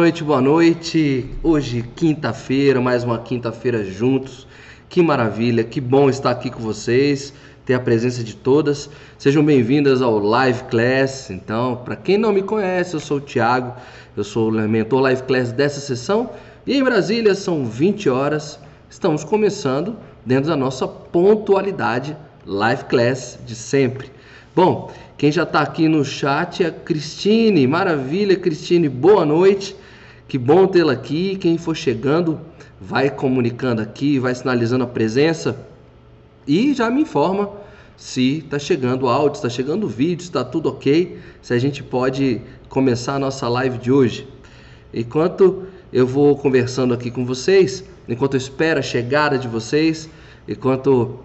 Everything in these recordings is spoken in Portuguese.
noite, boa noite. Hoje, quinta-feira, mais uma quinta-feira juntos. Que maravilha, que bom estar aqui com vocês, ter a presença de todas. Sejam bem-vindas ao Live Class. Então, para quem não me conhece, eu sou o Thiago, eu sou o mentor Live Class dessa sessão. E em Brasília são 20 horas. Estamos começando dentro da nossa pontualidade Live Class de sempre. Bom, quem já está aqui no chat é a Cristine. Maravilha, Cristine. Boa noite. Que bom tê-la aqui. Quem for chegando, vai comunicando aqui, vai sinalizando a presença e já me informa se está chegando áudio, está chegando vídeo, está tudo ok, se a gente pode começar a nossa live de hoje. Enquanto eu vou conversando aqui com vocês, enquanto eu espero a chegada de vocês, enquanto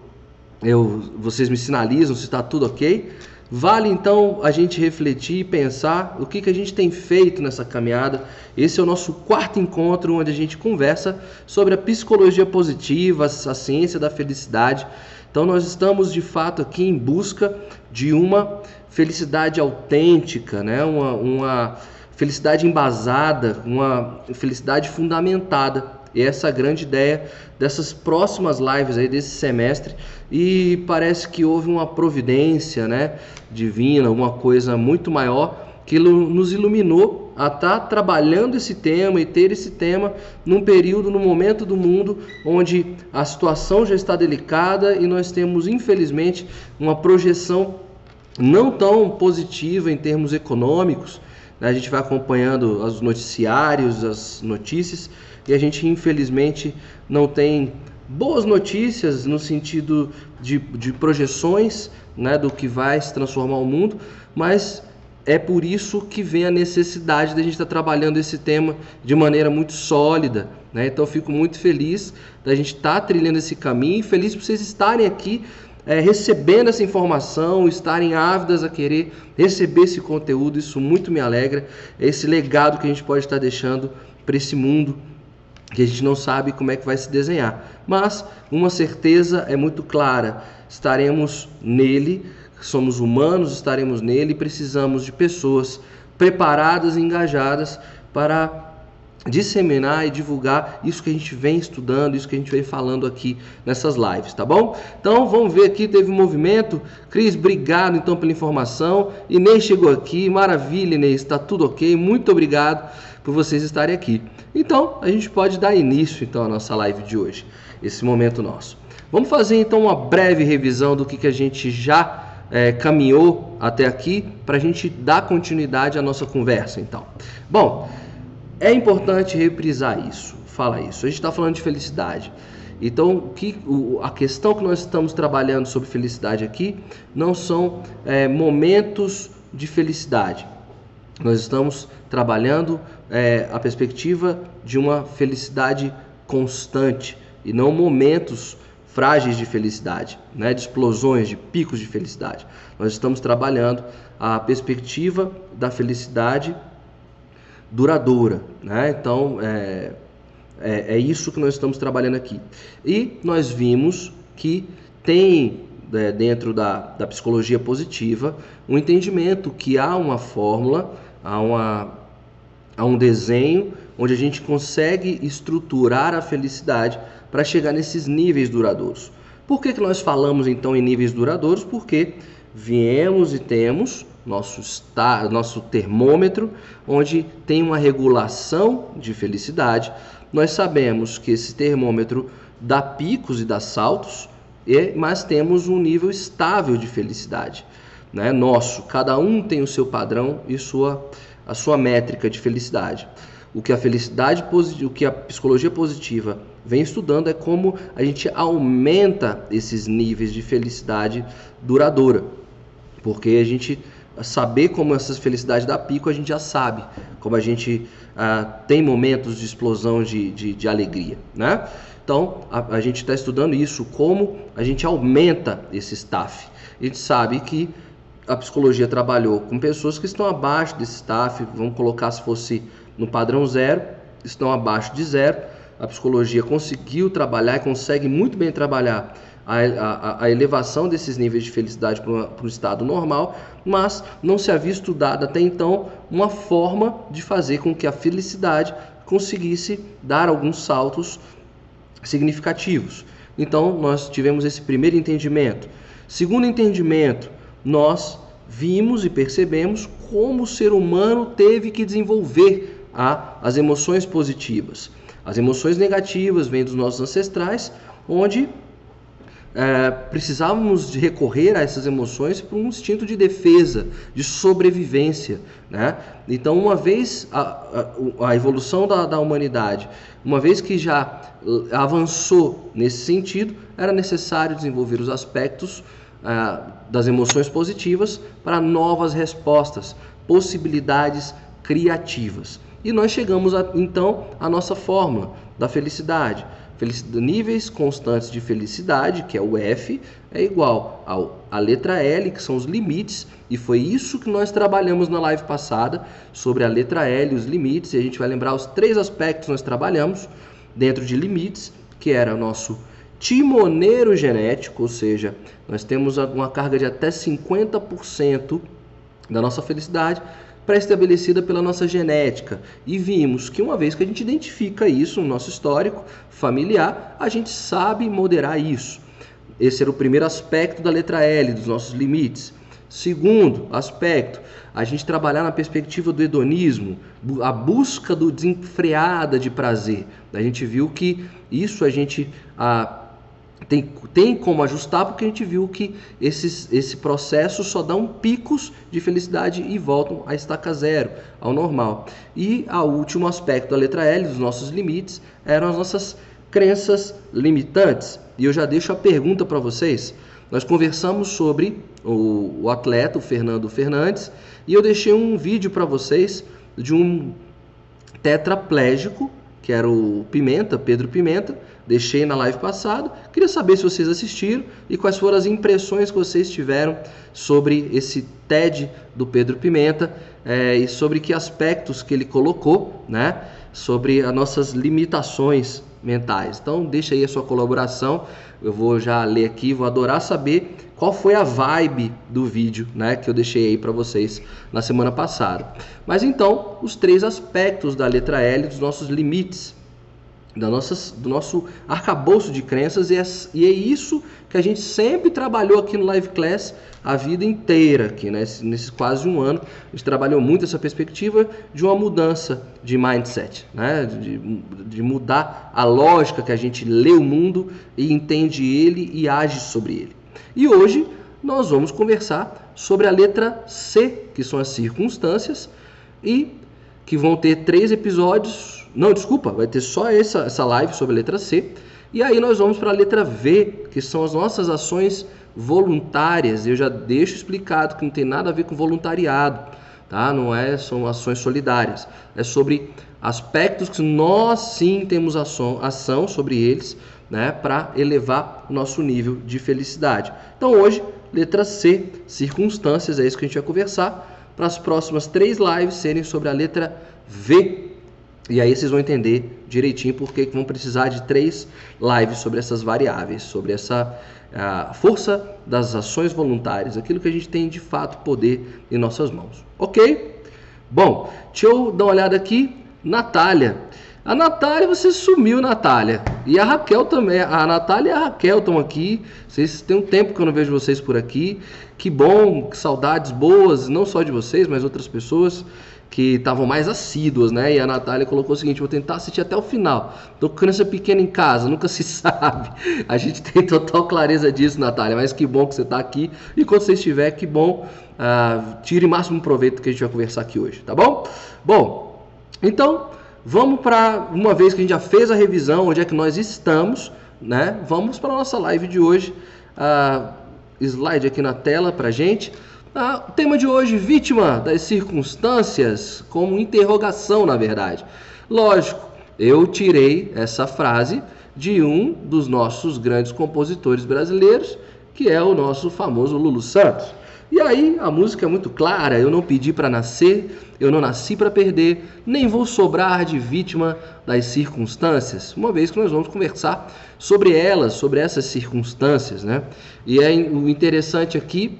eu, vocês me sinalizam se está tudo ok, Vale então a gente refletir e pensar o que, que a gente tem feito nessa caminhada. Esse é o nosso quarto encontro onde a gente conversa sobre a psicologia positiva, a ciência da felicidade. Então nós estamos de fato aqui em busca de uma felicidade autêntica, né? uma, uma felicidade embasada, uma felicidade fundamentada. E essa é a grande ideia dessas próximas lives aí desse semestre. E parece que houve uma providência, né, divina, alguma coisa muito maior que nos iluminou a estar tá trabalhando esse tema e ter esse tema num período, num momento do mundo onde a situação já está delicada e nós temos, infelizmente, uma projeção não tão positiva em termos econômicos. Né? A gente vai acompanhando os noticiários, as notícias, e a gente infelizmente não tem boas notícias no sentido de, de projeções né, do que vai se transformar o mundo, mas é por isso que vem a necessidade de a gente estar trabalhando esse tema de maneira muito sólida. Né? Então, fico muito feliz da gente estar trilhando esse caminho e feliz por vocês estarem aqui é, recebendo essa informação, estarem ávidas a querer receber esse conteúdo. Isso muito me alegra. É esse legado que a gente pode estar deixando para esse mundo que a gente não sabe como é que vai se desenhar. Mas uma certeza é muito clara: estaremos nele, somos humanos, estaremos nele e precisamos de pessoas preparadas e engajadas para disseminar e divulgar isso que a gente vem estudando, isso que a gente vem falando aqui nessas lives, tá bom? Então vamos ver aqui, teve um movimento. Cris, obrigado então pela informação. Inês chegou aqui, maravilha, Inês, está tudo ok. Muito obrigado por vocês estarem aqui. Então, a gente pode dar início então à nossa live de hoje, esse momento nosso. Vamos fazer então uma breve revisão do que, que a gente já é, caminhou até aqui para a gente dar continuidade à nossa conversa. Então, bom, é importante reprisar isso, fala isso. A gente está falando de felicidade. Então, que, o, a questão que nós estamos trabalhando sobre felicidade aqui não são é, momentos de felicidade. Nós estamos trabalhando é, a perspectiva de uma felicidade constante e não momentos frágeis de felicidade, né, de explosões, de picos de felicidade. Nós estamos trabalhando a perspectiva da felicidade duradoura. Né? Então, é, é, é, isso que nós estamos trabalhando aqui. E nós vimos que tem é, dentro da, da psicologia positiva um entendimento que há uma fórmula, há uma a um desenho onde a gente consegue estruturar a felicidade para chegar nesses níveis duradouros. Por que, que nós falamos então em níveis duradouros? Porque viemos e temos nosso, nosso termômetro, onde tem uma regulação de felicidade. Nós sabemos que esse termômetro dá picos e dá saltos, mas temos um nível estável de felicidade. Né? Nosso, cada um tem o seu padrão e sua a sua métrica de felicidade. O que a felicidade positiva, o que a psicologia positiva vem estudando é como a gente aumenta esses níveis de felicidade duradoura. Porque a gente saber como essa felicidade dá pico, a gente já sabe. Como a gente ah, tem momentos de explosão de, de, de alegria, né? Então, a, a gente está estudando isso, como a gente aumenta esse staff. A gente sabe que a psicologia trabalhou com pessoas que estão abaixo desse staff, vamos colocar se fosse no padrão zero, estão abaixo de zero. A psicologia conseguiu trabalhar e consegue muito bem trabalhar a, a, a, elevação desses níveis de felicidade para o estado normal, mas não se havia estudado até então uma forma de fazer com que a felicidade conseguisse dar alguns saltos significativos. Então, nós tivemos esse primeiro entendimento. Segundo entendimento, nós vimos e percebemos como o ser humano teve que desenvolver a, as emoções positivas. As emoções negativas vêm dos nossos ancestrais, onde é, precisávamos de recorrer a essas emoções por um instinto de defesa, de sobrevivência. Né? Então, uma vez a, a, a evolução da, da, humanidade, uma vez que já avançou nesse sentido, era necessário desenvolver os aspectos é, das emoções positivas para novas respostas, possibilidades criativas. E nós chegamos a, então à nossa fórmula da felicidade níveis constantes de felicidade, que é o F, é igual ao, a letra L, que são os limites, e foi isso que nós trabalhamos na live passada, sobre a letra L, os limites, e a gente vai lembrar os três aspectos que nós trabalhamos dentro de limites, que era o nosso timoneiro genético, ou seja, nós temos uma carga de até 50% da nossa felicidade pré-estabelecida pela nossa genética. E vimos que uma vez que a gente identifica isso no nosso histórico familiar, a gente sabe moderar isso. Esse era o primeiro aspecto da letra L, dos nossos limites. Segundo aspecto, a gente trabalhar na perspectiva do hedonismo, a busca do desenfreada de prazer. A gente viu que isso a gente tem, tem como ajustar porque a gente viu que esses, esse processo só dá um picos de felicidade e voltam a estaca zero, ao normal. E o último aspecto da letra L, dos nossos limites, eram as nossas crenças limitantes. E eu já deixo a pergunta para vocês. Nós conversamos sobre o, o atleta, o Fernando Fernandes, e eu deixei um vídeo para vocês de um tetraplégico, que era o Pimenta, Pedro Pimenta, deixei na live passada. Queria saber se vocês assistiram e quais foram as impressões que vocês tiveram sobre esse TED do Pedro Pimenta é, e sobre que aspectos que ele colocou, né? Sobre as nossas limitações mentais. Então, deixa aí a sua colaboração. Eu vou já ler aqui, vou adorar saber qual foi a vibe do vídeo, né, que eu deixei aí para vocês na semana passada. Mas então, os três aspectos da letra L dos nossos limites da nossas, do nosso arcabouço de crenças e é, e é, isso que a gente sempre trabalhou aqui no Live Class a vida inteira, aqui, né? nesses quase um ano, a gente trabalhou muito essa perspectiva de uma mudança de mindset, né? de, de mudar a lógica que a gente lê o mundo e entende ele e age sobre ele. E hoje nós vamos conversar sobre a letra C, que são as circunstâncias, e que vão ter três episódios não, desculpa, vai ter só essa, essa live sobre a letra C. E aí nós vamos para a letra V, que são as nossas ações voluntárias. Eu já deixo explicado que não tem nada a ver com voluntariado, tá? Não é são ações solidárias. É sobre aspectos que nós sim temos ação, ação sobre eles, né, para elevar o nosso nível de felicidade. Então hoje, letra C, circunstâncias, é isso que a gente vai conversar. Para as próximas três lives serem sobre a letra V e aí vocês vão entender direitinho porque vão precisar de três lives sobre essas variáveis, sobre essa força das ações voluntárias, aquilo que a gente tem de fato poder em nossas mãos. Ok? Bom, deixa eu dar uma olhada aqui. Natália. A Natália, você sumiu, Natália. E a Raquel também. A Natália e a Raquel estão aqui. Vocês têm um tempo que eu não vejo vocês por aqui. Que bom, que saudades boas, não só de vocês, mas outras pessoas que estavam mais assíduas, né? E a Natália colocou o seguinte: vou tentar assistir até o final. Tô com criança pequena em casa, nunca se sabe. A gente tem total clareza disso, Natália. Mas que bom que você está aqui. E quando você estiver, que bom. Uh, tire o máximo proveito que a gente vai conversar aqui hoje, tá bom? Bom, então vamos para uma vez que a gente já fez a revisão, onde é que nós estamos, né? Vamos para a nossa live de hoje. Uh, slide aqui na tela para gente. Ah, o tema de hoje, vítima das circunstâncias, como interrogação, na verdade. Lógico, eu tirei essa frase de um dos nossos grandes compositores brasileiros, que é o nosso famoso Lulu Santos. E aí a música é muito clara: eu não pedi para nascer, eu não nasci para perder, nem vou sobrar de vítima das circunstâncias. Uma vez que nós vamos conversar sobre elas, sobre essas circunstâncias, né? E é o interessante aqui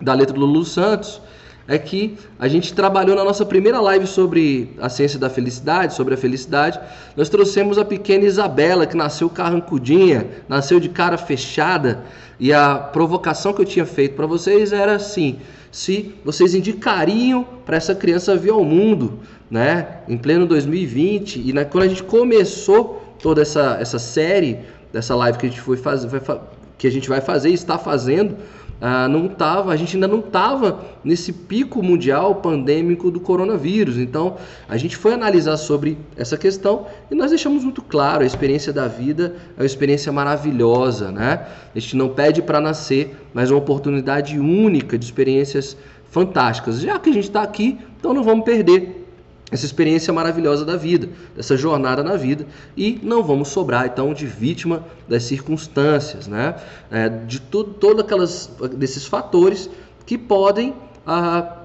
da letra do Lulu Santos é que a gente trabalhou na nossa primeira live sobre a ciência da felicidade, sobre a felicidade. Nós trouxemos a pequena Isabela, que nasceu carrancudinha, nasceu de cara fechada, e a provocação que eu tinha feito para vocês era assim: se vocês indicariam para essa criança vir ao mundo, né, em pleno 2020, e na, quando a gente começou toda essa, essa série, dessa live que a gente foi fazer, que a gente vai fazer e está fazendo, ah, não tava, a gente ainda não estava nesse pico mundial pandêmico do coronavírus. Então, a gente foi analisar sobre essa questão e nós deixamos muito claro: a experiência da vida é uma experiência maravilhosa, né? A gente não pede para nascer, mas uma oportunidade única de experiências fantásticas. Já que a gente está aqui, então não vamos perder essa experiência maravilhosa da vida, dessa jornada na vida, e não vamos sobrar então de vítima das circunstâncias, né? É, de todos aquelas desses fatores que podem ah,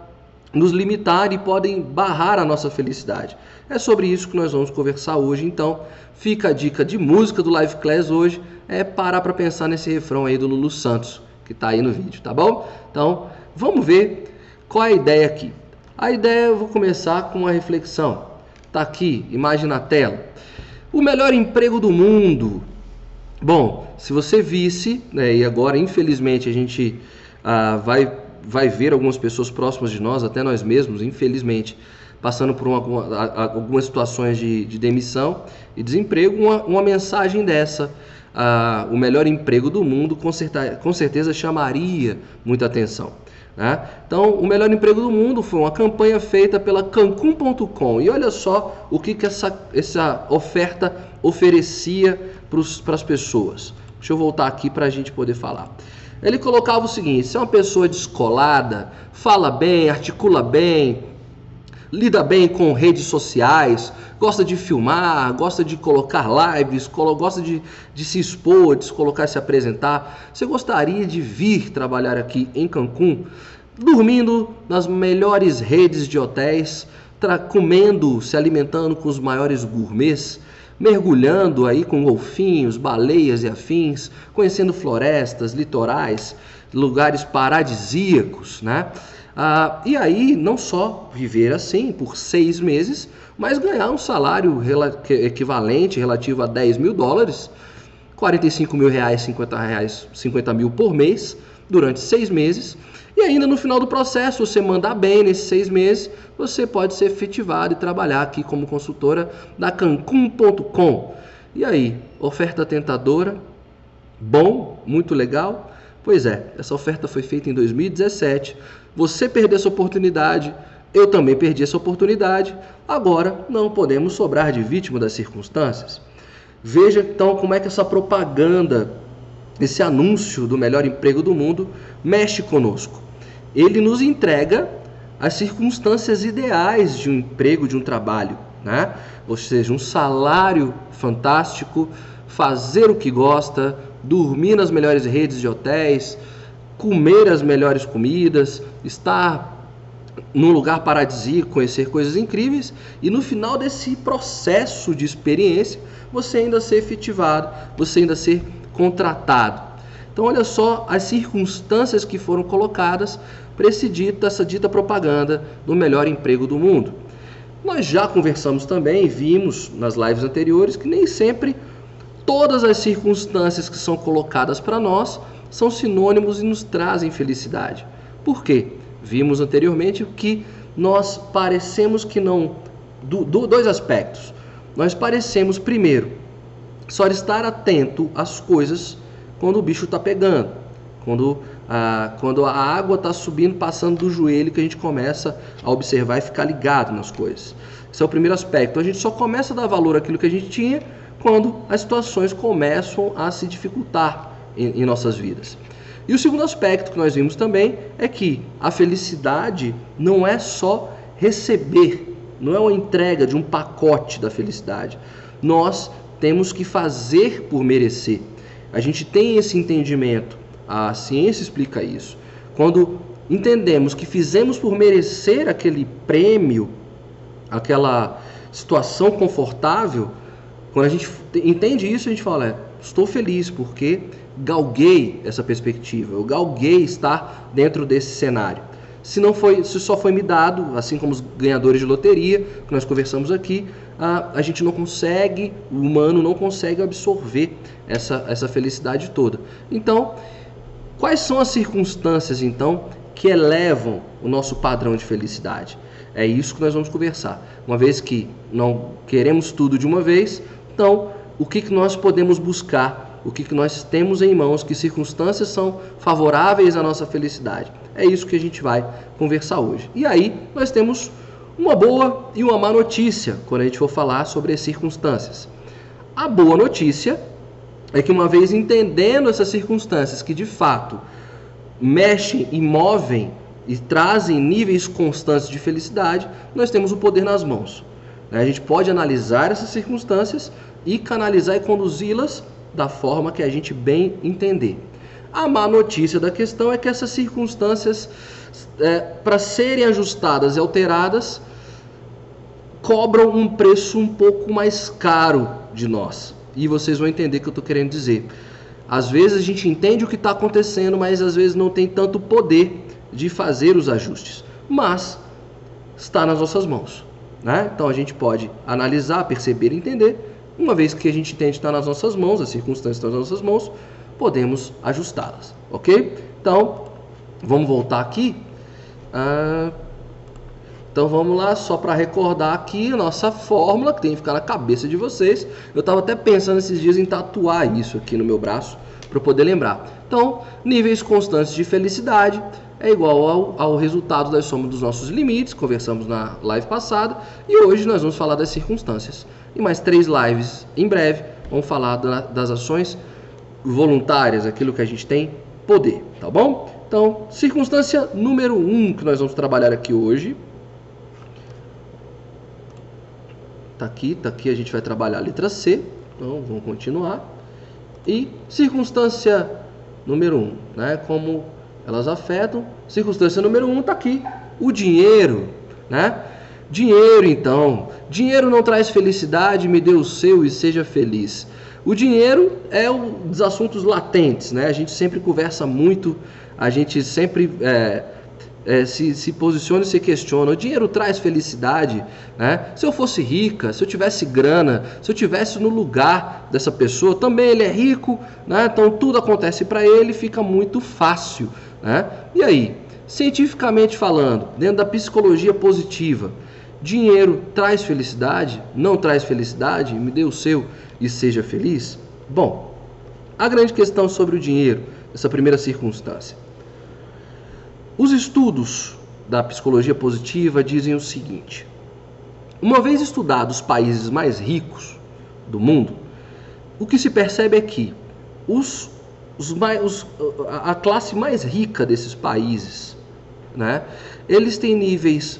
nos limitar e podem barrar a nossa felicidade. É sobre isso que nós vamos conversar hoje. Então, fica a dica de música do Live Class hoje, é parar para pensar nesse refrão aí do Lulu Santos que está aí no vídeo, tá bom? Então, vamos ver qual é a ideia aqui. A ideia eu vou começar com uma reflexão. Tá aqui, imagem na tela. O melhor emprego do mundo. Bom, se você visse, né, e agora infelizmente a gente ah, vai, vai ver algumas pessoas próximas de nós, até nós mesmos, infelizmente, passando por uma, algumas situações de, de, demissão e desemprego, uma, uma mensagem dessa, ah, o melhor emprego do mundo, com, com certeza chamaria muita atenção. Né? Então, o melhor emprego do mundo foi uma campanha feita pela Cancun.com. E olha só o que, que essa, essa oferta oferecia para as pessoas. Deixa eu voltar aqui para a gente poder falar. Ele colocava o seguinte: se é uma pessoa descolada, fala bem, articula bem, lida bem com redes sociais, gosta de filmar, gosta de colocar lives, gosta de, de se expor, de se colocar, se apresentar. Você gostaria de vir trabalhar aqui em Cancún, dormindo nas melhores redes de hotéis, comendo, se alimentando com os maiores gourmets? mergulhando aí com golfinhos, baleias e afins, conhecendo florestas, litorais, lugares paradisíacos, né? Ah, e aí, não só viver assim por seis meses, mas ganhar um salário equivalente, relativo a 10 mil dólares, 45 mil reais, 50, reais, 50 mil por mês, durante seis meses. E ainda no final do processo, você mandar bem nesses seis meses, você pode ser efetivado e trabalhar aqui como consultora da Cancun.com. E aí, oferta tentadora, bom, muito legal. Pois é, essa oferta foi feita em 2017 você perdeu essa oportunidade, eu também perdi essa oportunidade. Agora não podemos sobrar de vítima das circunstâncias. Veja então como é que essa propaganda, esse anúncio do melhor emprego do mundo, mexe conosco. Ele nos entrega as circunstâncias ideais de um emprego, de um trabalho, né? Ou seja, um salário fantástico, fazer o que gosta, dormir nas melhores redes de hotéis, comer as melhores comidas, estar num lugar paradisíaco, conhecer coisas incríveis e no final desse processo de experiência você ainda ser efetivado, você ainda ser contratado. Então olha só as circunstâncias que foram colocadas para esse dito, essa dita propaganda do melhor emprego do mundo. Nós já conversamos também, vimos nas lives anteriores que nem sempre todas as circunstâncias que são colocadas para nós são sinônimos e nos trazem felicidade. Por quê? Vimos anteriormente que nós parecemos que não. Do, do, dois aspectos. Nós parecemos, primeiro, só estar atento às coisas quando o bicho está pegando, quando a, quando a água está subindo, passando do joelho, que a gente começa a observar e ficar ligado nas coisas. Esse é o primeiro aspecto. Então, a gente só começa a dar valor àquilo que a gente tinha quando as situações começam a se dificultar em, em nossas vidas. E o segundo aspecto que nós vimos também é que a felicidade não é só receber, não é uma entrega de um pacote da felicidade. Nós temos que fazer por merecer. A gente tem esse entendimento, a ciência explica isso. Quando entendemos que fizemos por merecer aquele prêmio, aquela situação confortável, quando a gente entende isso, a gente fala, é, estou feliz porque galguei essa perspectiva, eu galguei estar dentro desse cenário. Se não foi, se só foi me dado, assim como os ganhadores de loteria que nós conversamos aqui, a, a gente não consegue, o humano não consegue absorver essa, essa felicidade toda. Então, quais são as circunstâncias então que elevam o nosso padrão de felicidade? É isso que nós vamos conversar. Uma vez que não queremos tudo de uma vez, então o que, que nós podemos buscar? O que, nós temos em mãos? Que circunstâncias são favoráveis à nossa felicidade? É isso que a gente vai conversar hoje. E aí nós temos uma boa e uma má notícia quando a gente for falar sobre as circunstâncias. A boa notícia é que uma vez entendendo essas circunstâncias que de fato mexem e movem e trazem níveis constantes de felicidade, nós temos o poder nas mãos. A gente pode analisar essas circunstâncias e canalizar e conduzi-las da forma que a gente bem entender. A má notícia da questão é que essas circunstâncias, é, para serem ajustadas e alteradas, cobram um preço um pouco mais caro de nós. E vocês vão entender o que eu estou querendo dizer. Às vezes a gente entende o que está acontecendo, mas às vezes não tem tanto poder de fazer os ajustes. Mas está nas nossas mãos. Né? Então a gente pode analisar, perceber e entender. Uma vez que a gente entende que está nas nossas mãos, as circunstâncias estão nas nossas mãos, podemos ajustá-las, ok? Então, vamos voltar aqui. Ah, então vamos lá, só para recordar aqui a nossa fórmula, que tem que ficar na cabeça de vocês. Eu estava até pensando esses dias em tatuar isso aqui no meu braço, para poder lembrar. Então, níveis constantes de felicidade é igual ao, ao resultado da soma dos nossos limites, conversamos na live passada, e hoje nós vamos falar das circunstâncias. E mais três lives em breve, vamos falar da, das ações voluntárias, aquilo que a gente tem poder, tá bom? Então, circunstância número um que nós vamos trabalhar aqui hoje. Tá aqui, tá aqui, a gente vai trabalhar a letra C. Então, vamos continuar. E circunstância número um, né? Como elas afetam. Circunstância número um tá aqui, o dinheiro, né? Dinheiro, então. Dinheiro não traz felicidade, me dê o seu e seja feliz. O dinheiro é um dos assuntos latentes, né? A gente sempre conversa muito, a gente sempre é, é, se, se posiciona e se questiona. O dinheiro traz felicidade, né? Se eu fosse rica, se eu tivesse grana, se eu tivesse no lugar dessa pessoa, também ele é rico, né? Então tudo acontece para ele, fica muito fácil, né? E aí, cientificamente falando, dentro da psicologia positiva, dinheiro traz felicidade? Não traz felicidade? Me dê o seu e seja feliz? Bom, a grande questão sobre o dinheiro, essa primeira circunstância. Os estudos da psicologia positiva dizem o seguinte: uma vez estudados os países mais ricos do mundo, o que se percebe é que os, os, os, a classe mais rica desses países, né, eles têm níveis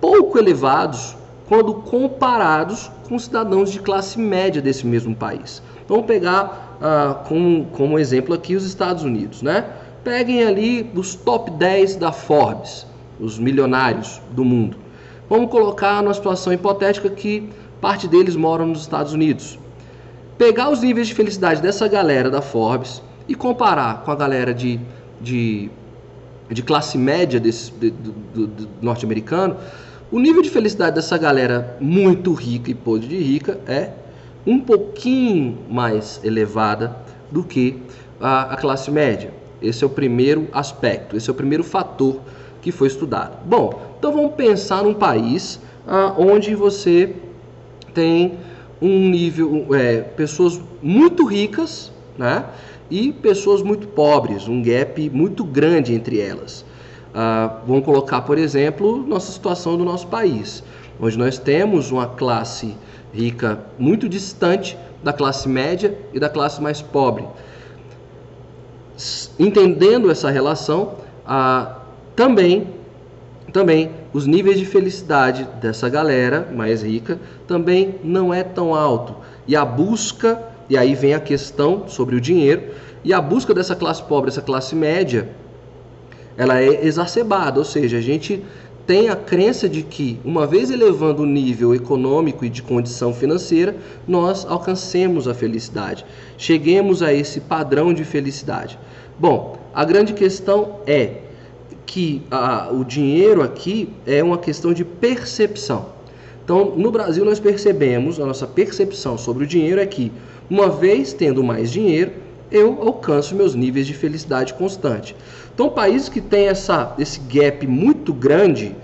pouco elevados quando comparados com cidadãos de classe média desse mesmo país. Vamos pegar ah, como, como exemplo aqui os Estados Unidos, né? Peguem ali os top 10 da Forbes, os milionários do mundo. Vamos colocar numa situação hipotética que parte deles moram nos Estados Unidos. Pegar os níveis de felicidade dessa galera da Forbes e comparar com a galera de, de, de classe média desse, de, do, do norte-americano, o nível de felicidade dessa galera muito rica e podre de rica é um pouquinho mais elevada do que a, a classe média. Esse é o primeiro aspecto, esse é o primeiro fator que foi estudado. Bom, então vamos pensar num país ah, onde você tem um nível, é, pessoas muito ricas, né? E pessoas muito pobres, um gap muito grande entre elas. Ah, vamos colocar, por exemplo, nossa situação do nosso país, onde nós temos uma classe rica muito distante da classe média e da classe mais pobre. Entendendo essa relação, ah, também, também os níveis de felicidade dessa galera mais rica também não é tão alto. E a busca, e aí vem a questão sobre o dinheiro, e a busca dessa classe pobre, essa classe média, ela é exacerbada, ou seja, a gente tem a crença de que, uma vez elevando o nível econômico e de condição financeira, nós alcancemos a felicidade, cheguemos a esse padrão de felicidade. Bom, a grande questão é que a, o dinheiro aqui é uma questão de percepção. Então, no Brasil, nós percebemos, a nossa percepção sobre o dinheiro é que, uma vez tendo mais dinheiro, eu alcanço meus níveis de felicidade constante. Então, países que têm essa, esse gap muito grande,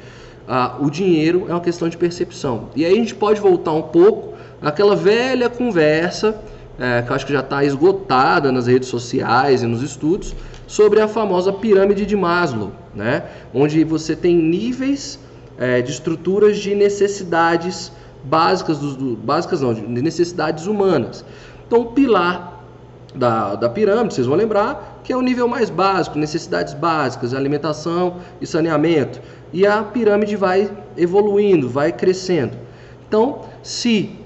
ah, o dinheiro é uma questão de percepção. E aí a gente pode voltar um pouco àquela velha conversa, é, que eu acho que já está esgotada nas redes sociais e nos estudos, sobre a famosa pirâmide de Maslow, né? onde você tem níveis é, de estruturas de necessidades básicas, dos, do, básicas não, de necessidades humanas. Então, o pilar da, da pirâmide, vocês vão lembrar, que é o nível mais básico, necessidades básicas, alimentação e saneamento. E a pirâmide vai evoluindo, vai crescendo. Então, se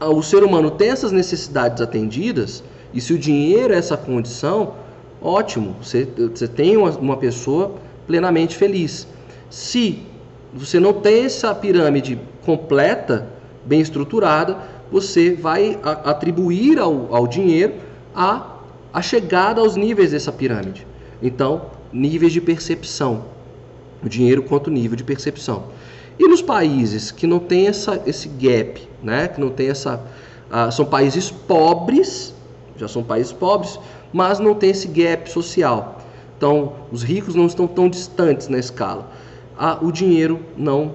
o ser humano tem essas necessidades atendidas, e se o dinheiro é essa condição, ótimo, você, você tem uma, uma pessoa plenamente feliz. Se você não tem essa pirâmide completa, bem estruturada, você vai atribuir ao, ao dinheiro a, a chegada aos níveis dessa pirâmide. Então, níveis de percepção. O dinheiro quanto nível de percepção. E nos países que não tem essa, esse gap, né? que não tem essa. São países pobres, já são países pobres, mas não tem esse gap social. Então, os ricos não estão tão distantes na escala. O dinheiro não,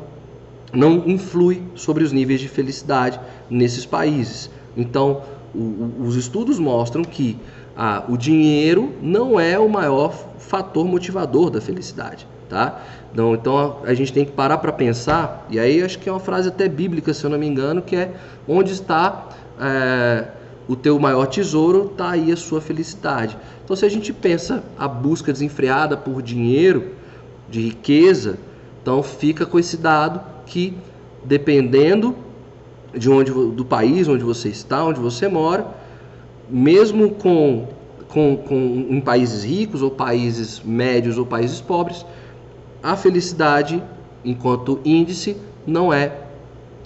não influi sobre os níveis de felicidade nesses países. Então, o, os estudos mostram que ah, o dinheiro não é o maior fator motivador da felicidade. Tá? Então, então a gente tem que parar para pensar, e aí acho que é uma frase até bíblica, se eu não me engano, que é onde está é, o teu maior tesouro, está aí a sua felicidade. Então, se a gente pensa a busca desenfreada por dinheiro, de riqueza, então fica com esse dado que dependendo de onde do país onde você está, onde você mora, mesmo com, com, com em países ricos ou países médios ou países pobres, a felicidade enquanto índice não é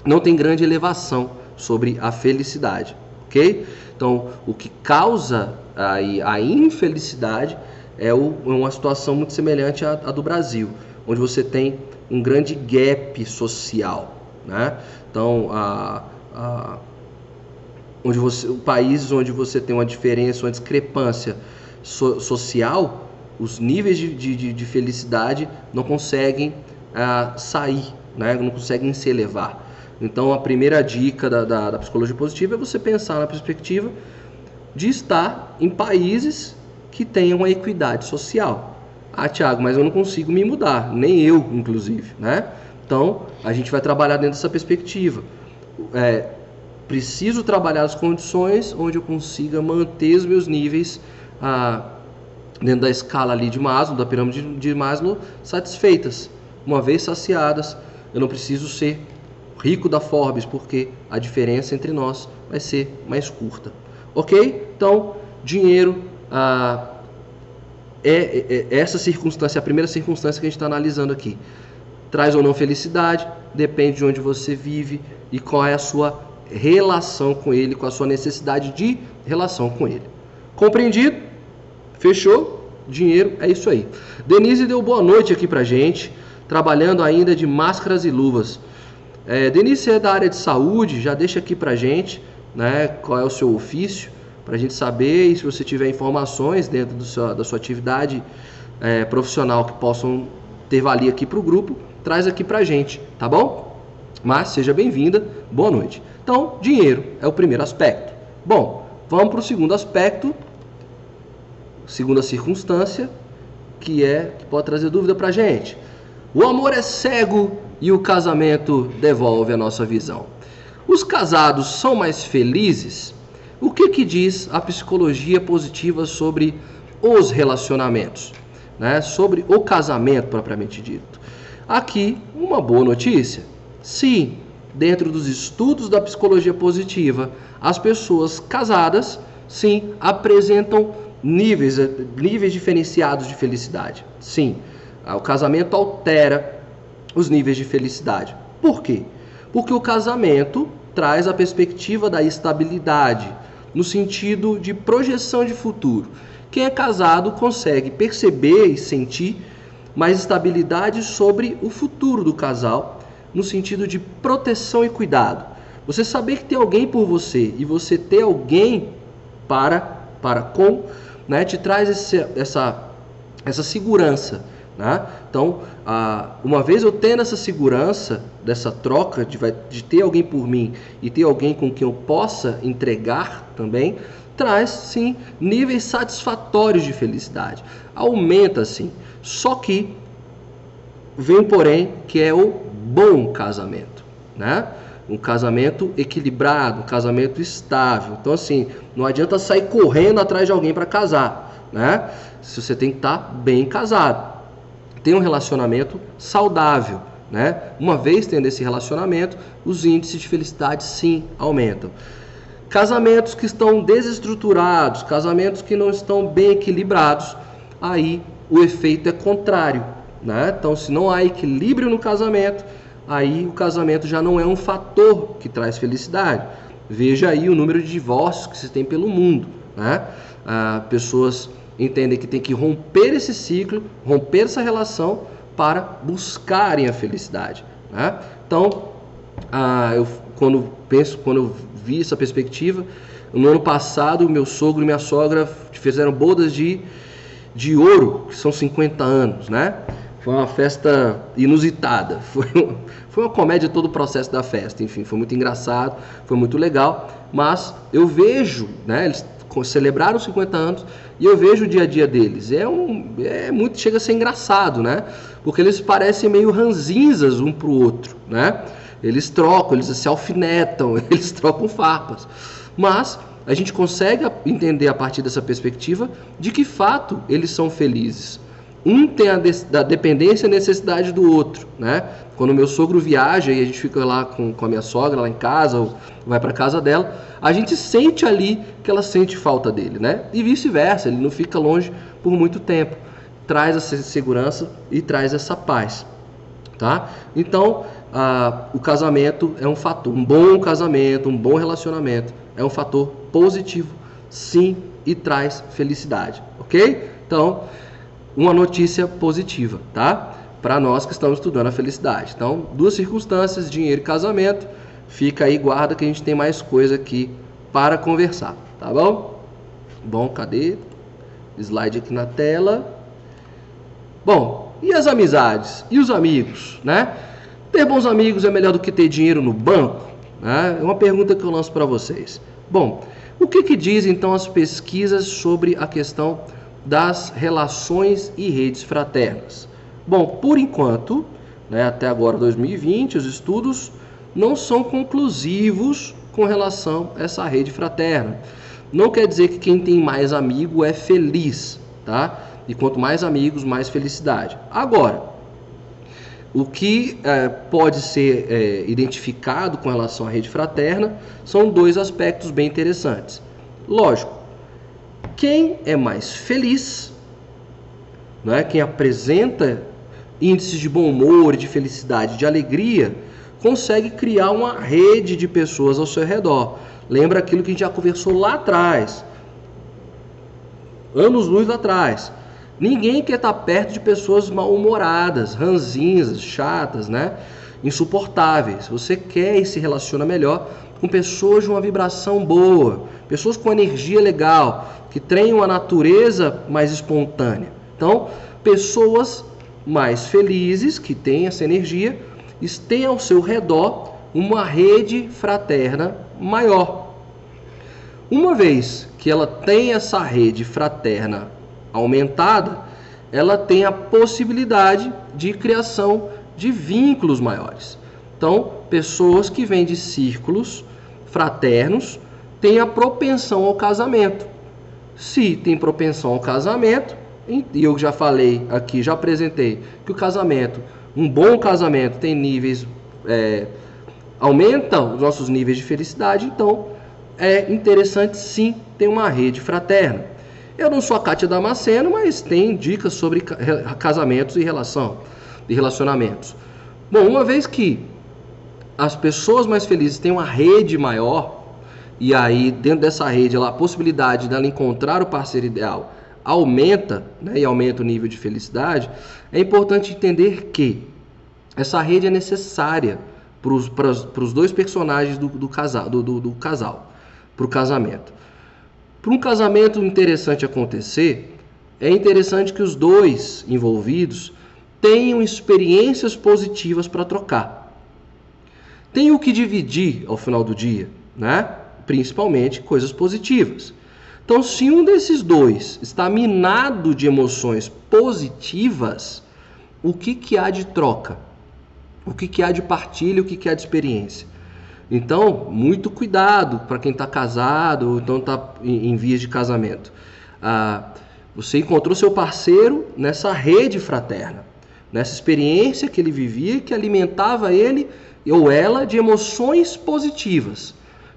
não tem grande elevação sobre a felicidade ok? Então, o que causa a, a infelicidade é, o, é uma situação muito semelhante à, à, do Brasil, onde você tem um grande gap social, né? Então, a, a, onde você, países onde você tem uma diferença, uma discrepância so, social, os níveis de, de, de felicidade não conseguem uh, sair, né? não conseguem se elevar. Então, a primeira dica da, da, da, psicologia positiva é você pensar na perspectiva de estar em países que tenham uma equidade social. Ah, Tiago, mas eu não consigo me mudar, nem eu, inclusive, né? Então, a gente vai trabalhar dentro dessa perspectiva. É, preciso trabalhar as condições onde eu consiga manter os meus níveis ah, dentro da escala ali de Maslow, da pirâmide de Maslow, satisfeitas. Uma vez saciadas, eu não preciso ser rico da Forbes, porque a diferença entre nós vai ser mais curta. Ok? Então, dinheiro ah, é, é, é, essa circunstância, a primeira circunstância que a gente está analisando aqui. Traz ou não felicidade, depende de onde você vive e qual é a sua relação com ele, com a sua necessidade de relação com ele. Compreendido? Fechou? Dinheiro é isso aí. Denise deu boa noite aqui pra gente, trabalhando ainda de máscaras e luvas. É, Denise, é da área de saúde, já deixa aqui para gente né, qual é o seu ofício, para a gente saber e se você tiver informações dentro seu, da sua atividade é, profissional que possam ter valia aqui para o grupo, traz aqui para gente, tá bom? Mas seja bem-vinda, boa noite. Então, dinheiro é o primeiro aspecto. Bom, vamos para o segundo aspecto, segunda circunstância, que é que pode trazer dúvida para gente. O amor é cego e o casamento devolve a nossa visão. Os casados são mais felizes? O que, que diz a psicologia positiva sobre os relacionamentos? Né? Sobre o casamento propriamente dito. Aqui, uma boa notícia. Sim, dentro dos estudos da psicologia positiva, as pessoas casadas, sim, apresentam níveis, níveis diferenciados de felicidade. Sim, o casamento altera os níveis de felicidade. Por quê? Porque o casamento traz a perspectiva da estabilidade, no sentido de projeção de futuro. Quem é casado consegue perceber e sentir mais estabilidade sobre o futuro do casal, no sentido de proteção e cuidado. Você saber que tem alguém por você e você ter alguém para, para com, né, te traz esse, essa, essa segurança. Né? Então, uma vez eu tendo essa segurança dessa troca de, de ter alguém por mim e ter alguém com quem eu possa entregar também, traz sim níveis satisfatórios de felicidade. Aumenta sim. Só que vem porém que é o bom casamento, né? Um casamento equilibrado, um casamento estável. Então assim, não adianta sair correndo atrás de alguém para casar, né? Se você tem que estar tá bem casado. Tem um relacionamento saudável, né? Uma vez tendo esse relacionamento, os índices de felicidade sim aumentam. Casamentos que estão desestruturados, casamentos que não estão bem equilibrados, aí o efeito é contrário. Né? Então, se não há equilíbrio no casamento, aí o casamento já não é um fator que traz felicidade. Veja aí o número de divórcios que se tem pelo mundo. Né? Ah, pessoas entendem que tem que romper esse ciclo, romper essa relação para buscarem a felicidade. Né? Então, ah, eu quando penso, quando eu vi essa perspectiva, no ano passado, meu sogro e minha sogra fizeram bodas de de ouro, que são 50 anos, né? Foi uma festa inusitada. Foi, foi uma comédia todo o processo da festa. Enfim, foi muito engraçado, foi muito legal. Mas eu vejo, né? Eles celebraram 50 anos e eu vejo o dia a dia deles. É um, é muito chega a ser engraçado, né? Porque eles parecem meio ranzinzas um pro outro, né? Eles trocam, eles se alfinetam, eles trocam farpas. Mas a gente consegue entender a partir dessa perspectiva de que fato eles são felizes. Um tem a, de, a dependência e a necessidade do outro, né? Quando meu sogro viaja e a gente fica lá com, com a minha sogra lá em casa ou vai para casa dela, a gente sente ali que ela sente falta dele, né? E vice-versa, ele não fica longe por muito tempo. Traz essa segurança e traz essa paz, tá? Então, o casamento é um fator, um bom casamento, um bom relacionamento é um fator positivo, sim, e traz felicidade, ok? Então, uma notícia positiva, tá? Para nós que estamos estudando a felicidade. Então, duas circunstâncias, dinheiro e casamento. Fica aí, guarda que a gente tem mais coisa aqui para conversar, tá bom? Bom, cadê? Slide aqui na tela. Bom, e as amizades? E os amigos, né? Ter bons amigos é melhor do que ter dinheiro no banco? Né? É uma pergunta que eu lanço para vocês. Bom, o que, que diz então as pesquisas sobre a questão das relações e redes fraternas? Bom, por enquanto, né, até agora 2020, os estudos não são conclusivos com relação a essa rede fraterna. Não quer dizer que quem tem mais amigo é feliz, tá? E quanto mais amigos, mais felicidade. Agora, o que é, pode ser é, identificado com relação à rede fraterna são dois aspectos bem interessantes. Lógico, quem é mais feliz, é? quem apresenta índices de bom humor, de felicidade, de alegria, consegue criar uma rede de pessoas ao seu redor. Lembra aquilo que a gente já conversou lá atrás, anos luz lá atrás. Ninguém quer estar perto de pessoas mal-humoradas, ranzinhas, chatas, né? insuportáveis. Você quer e se relaciona melhor com pessoas de uma vibração boa, pessoas com energia legal, que tenham a natureza mais espontânea. Então, pessoas mais felizes, que têm essa energia, têm ao seu redor uma rede fraterna maior. Uma vez que ela tem essa rede fraterna aumentada, ela tem a possibilidade de criação de vínculos maiores. Então, pessoas que vêm de círculos fraternos têm a propensão ao casamento. Se tem propensão ao casamento, e eu já falei aqui, já apresentei que o casamento, um bom casamento, tem níveis, é, aumenta os nossos níveis de felicidade, então é interessante sim ter uma rede fraterna. Eu não sou a Kátia Damasceno, mas tem dicas sobre casamentos e relação, e relacionamentos. Bom, uma vez que as pessoas mais felizes têm uma rede maior, e aí dentro dessa rede a possibilidade dela encontrar o parceiro ideal aumenta, né, e aumenta o nível de felicidade, é importante entender que essa rede é necessária para os dois personagens do, do casal, do, do, do casal, para o casamento. Para um casamento interessante acontecer, é interessante que os dois envolvidos tenham experiências positivas para trocar. Tem o que dividir ao final do dia, né? Principalmente coisas positivas. Então, se um desses dois está minado de emoções positivas, o que, que há de troca? O que, que há de partilha? O que, que há de experiência? Então, muito cuidado para quem está casado ou então está em, em, vias de casamento. Ah, você encontrou seu parceiro nessa rede fraterna, nessa experiência que ele vivia que alimentava ele ou ela de emoções positivas.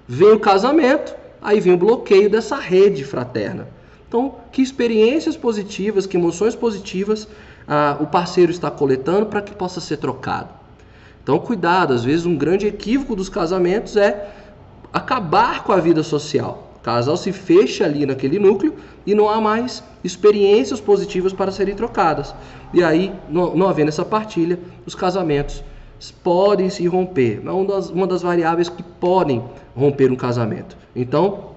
Vem o casamento, aí vem o bloqueio dessa rede fraterna. Então, que experiências positivas, que emoções positivas ah, o parceiro está coletando para que possa ser trocado. Então, cuidado, às vezes um grande equívoco dos casamentos é acabar com a vida social. O casal se fecha ali naquele núcleo e não há mais experiências positivas para serem trocadas. E aí, não, não havendo essa partilha, os casamentos podem se romper. É uma das, uma das variáveis que podem romper um casamento. Então,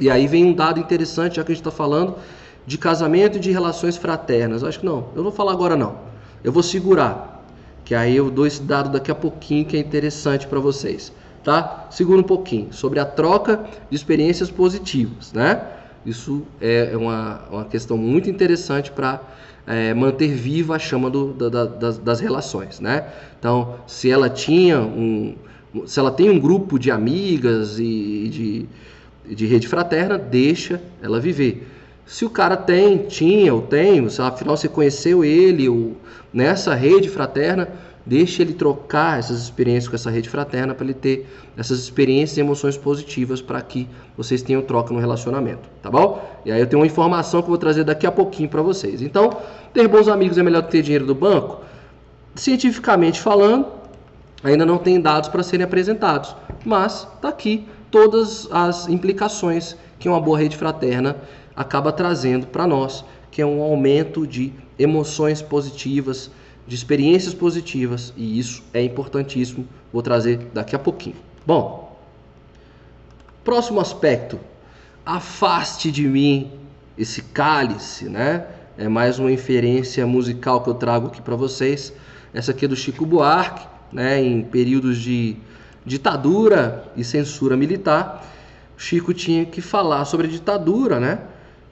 e aí vem um dado interessante, já que a gente está falando de casamento e de relações fraternas. Acho que não, eu vou falar agora não. Eu vou segurar, que aí eu dou esse dado daqui a pouquinho que é interessante para vocês, tá? Segura um pouquinho sobre a troca de experiências positivas, né? Isso é uma, uma questão muito interessante para é, manter viva a chama do, da, das, das, relações, né? Então, se ela tinha um, se ela tem um grupo de amigas e de, de rede fraterna, deixa ela viver. Se o cara tem, tinha ou tem, afinal você conheceu ele ou nessa rede fraterna, deixe ele trocar essas experiências com essa rede fraterna para ele ter essas experiências e emoções positivas para que vocês tenham troca no relacionamento, tá bom? E aí eu tenho uma informação que eu vou trazer daqui a pouquinho para vocês. Então, ter bons amigos é melhor que ter dinheiro do banco? Cientificamente falando, ainda não tem dados para serem apresentados, mas está aqui todas as implicações que uma boa rede fraterna acaba trazendo para nós, que é um aumento de emoções positivas, de experiências positivas, e isso é importantíssimo. Vou trazer daqui a pouquinho. Bom, próximo aspecto: afaste de mim esse cálice, né? É mais uma inferência musical que eu trago aqui para vocês. Essa aqui é do Chico Buarque, né? Em períodos de ditadura e censura militar, Chico tinha que falar sobre a ditadura, né?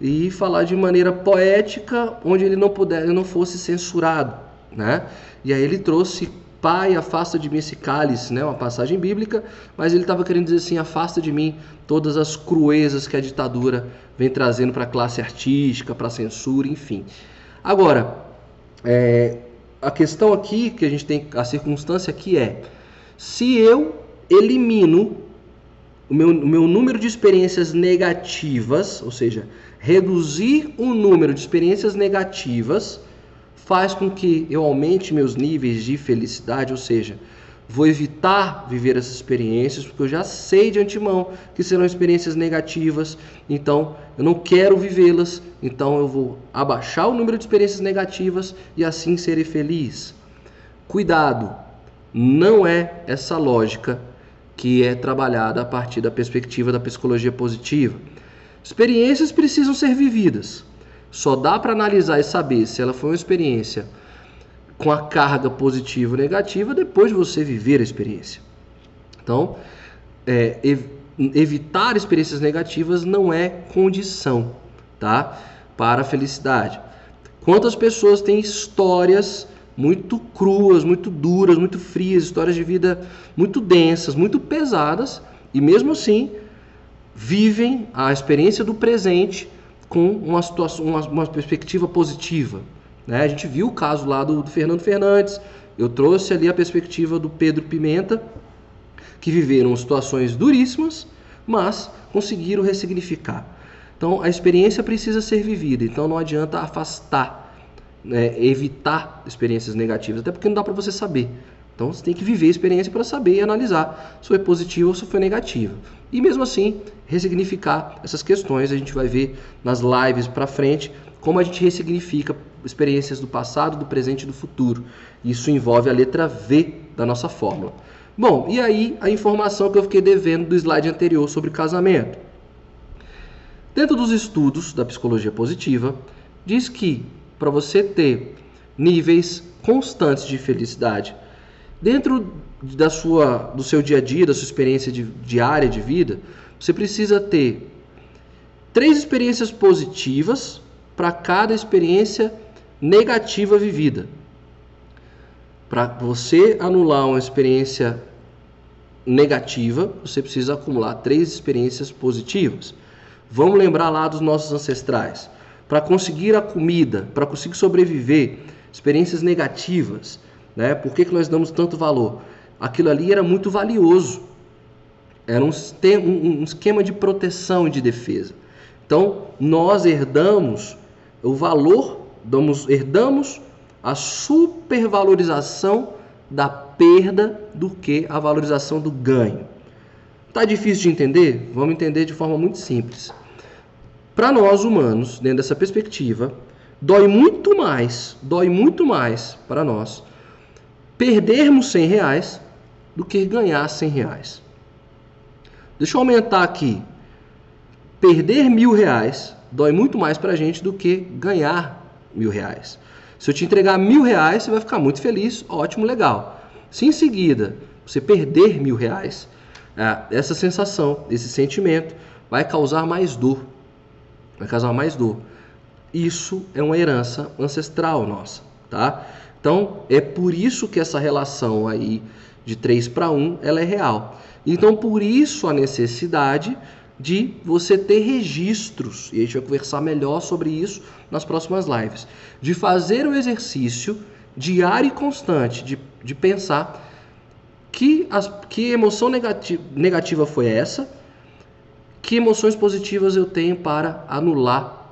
E falar de maneira poética, onde ele não pudesse, não fosse censurado né? E aí ele trouxe Pai, afasta de mim esse cálice, né? Uma passagem bíblica, mas ele estava querendo dizer assim: afasta de mim todas as cruezas que a ditadura vem trazendo para a classe artística, para a censura, enfim. Agora, é, a questão aqui que a gente tem, a circunstância aqui é: se eu elimino o meu, o meu número de experiências negativas, ou seja, reduzir o número de experiências negativas faz com que eu aumente meus níveis de felicidade, ou seja, vou evitar viver essas experiências porque eu já sei de antemão que serão experiências negativas, então eu não quero vivê-las, então eu vou abaixar o número de experiências negativas e assim serei feliz. Cuidado, não é essa lógica que é trabalhada a partir da perspectiva da psicologia positiva. Experiências precisam ser vividas. Só dá para analisar e saber se ela foi uma experiência com a carga positiva ou negativa depois de você viver a experiência. Então, é, ev evitar experiências negativas não é condição, tá? Para a felicidade. Quantas pessoas têm histórias muito cruas, muito duras, muito frias, histórias de vida muito densas, muito pesadas, e mesmo assim vivem a experiência do presente com uma, situação, uma, uma perspectiva positiva. Né? A gente viu o caso lá do, do Fernando Fernandes, eu trouxe ali a perspectiva do Pedro Pimenta, que viveram situações duríssimas, mas conseguiram ressignificar. Então a experiência precisa ser vivida, então não adianta afastar, né, evitar experiências negativas, até porque não dá para você saber. Então você tem que viver a experiência para saber e analisar se foi positiva ou se foi negativa. E mesmo assim, ressignificar essas questões, a gente vai ver nas lives para frente como a gente ressignifica experiências do passado, do presente e do futuro. Isso envolve a letra V da nossa fórmula. Bom, e aí a informação que eu fiquei devendo do slide anterior sobre casamento. Dentro dos estudos da psicologia positiva, diz que para você ter níveis constantes de felicidade dentro da sua, do seu dia a dia, da sua experiência de, diária de vida, você precisa ter três experiências positivas para cada experiência negativa vivida. Para você anular uma experiência negativa, você precisa acumular três experiências positivas. Vamos lembrar lá dos nossos ancestrais. Para conseguir a comida, para conseguir sobreviver, experiências negativas, né? Por que, que nós damos tanto valor? Aquilo ali era muito valioso. Era um, um esquema de proteção e de defesa. Então, nós herdamos o valor, damos, herdamos a supervalorização da perda do que a valorização do ganho. Tá difícil de entender? Vamos entender de forma muito simples. Para nós humanos, dentro dessa perspectiva, dói muito mais, dói muito mais para nós perdermos 100 reais do que ganhar 100 reais. Deixa eu aumentar aqui. Perder mil reais dói muito mais para a gente do que ganhar mil reais. Se eu te entregar mil reais, você vai ficar muito feliz, ótimo, legal. Se em seguida você perder mil reais, é, essa sensação, esse sentimento vai causar mais dor. Vai causar mais dor. Isso é uma herança ancestral nossa, tá? Então, é por isso que essa relação aí de 3 para 1, ela é real. Então, por isso a necessidade de você ter registros, e a gente vai conversar melhor sobre isso nas próximas lives, de fazer o exercício diário e constante de, de pensar que, as, que emoção negativa, negativa foi essa, que emoções positivas eu tenho para anular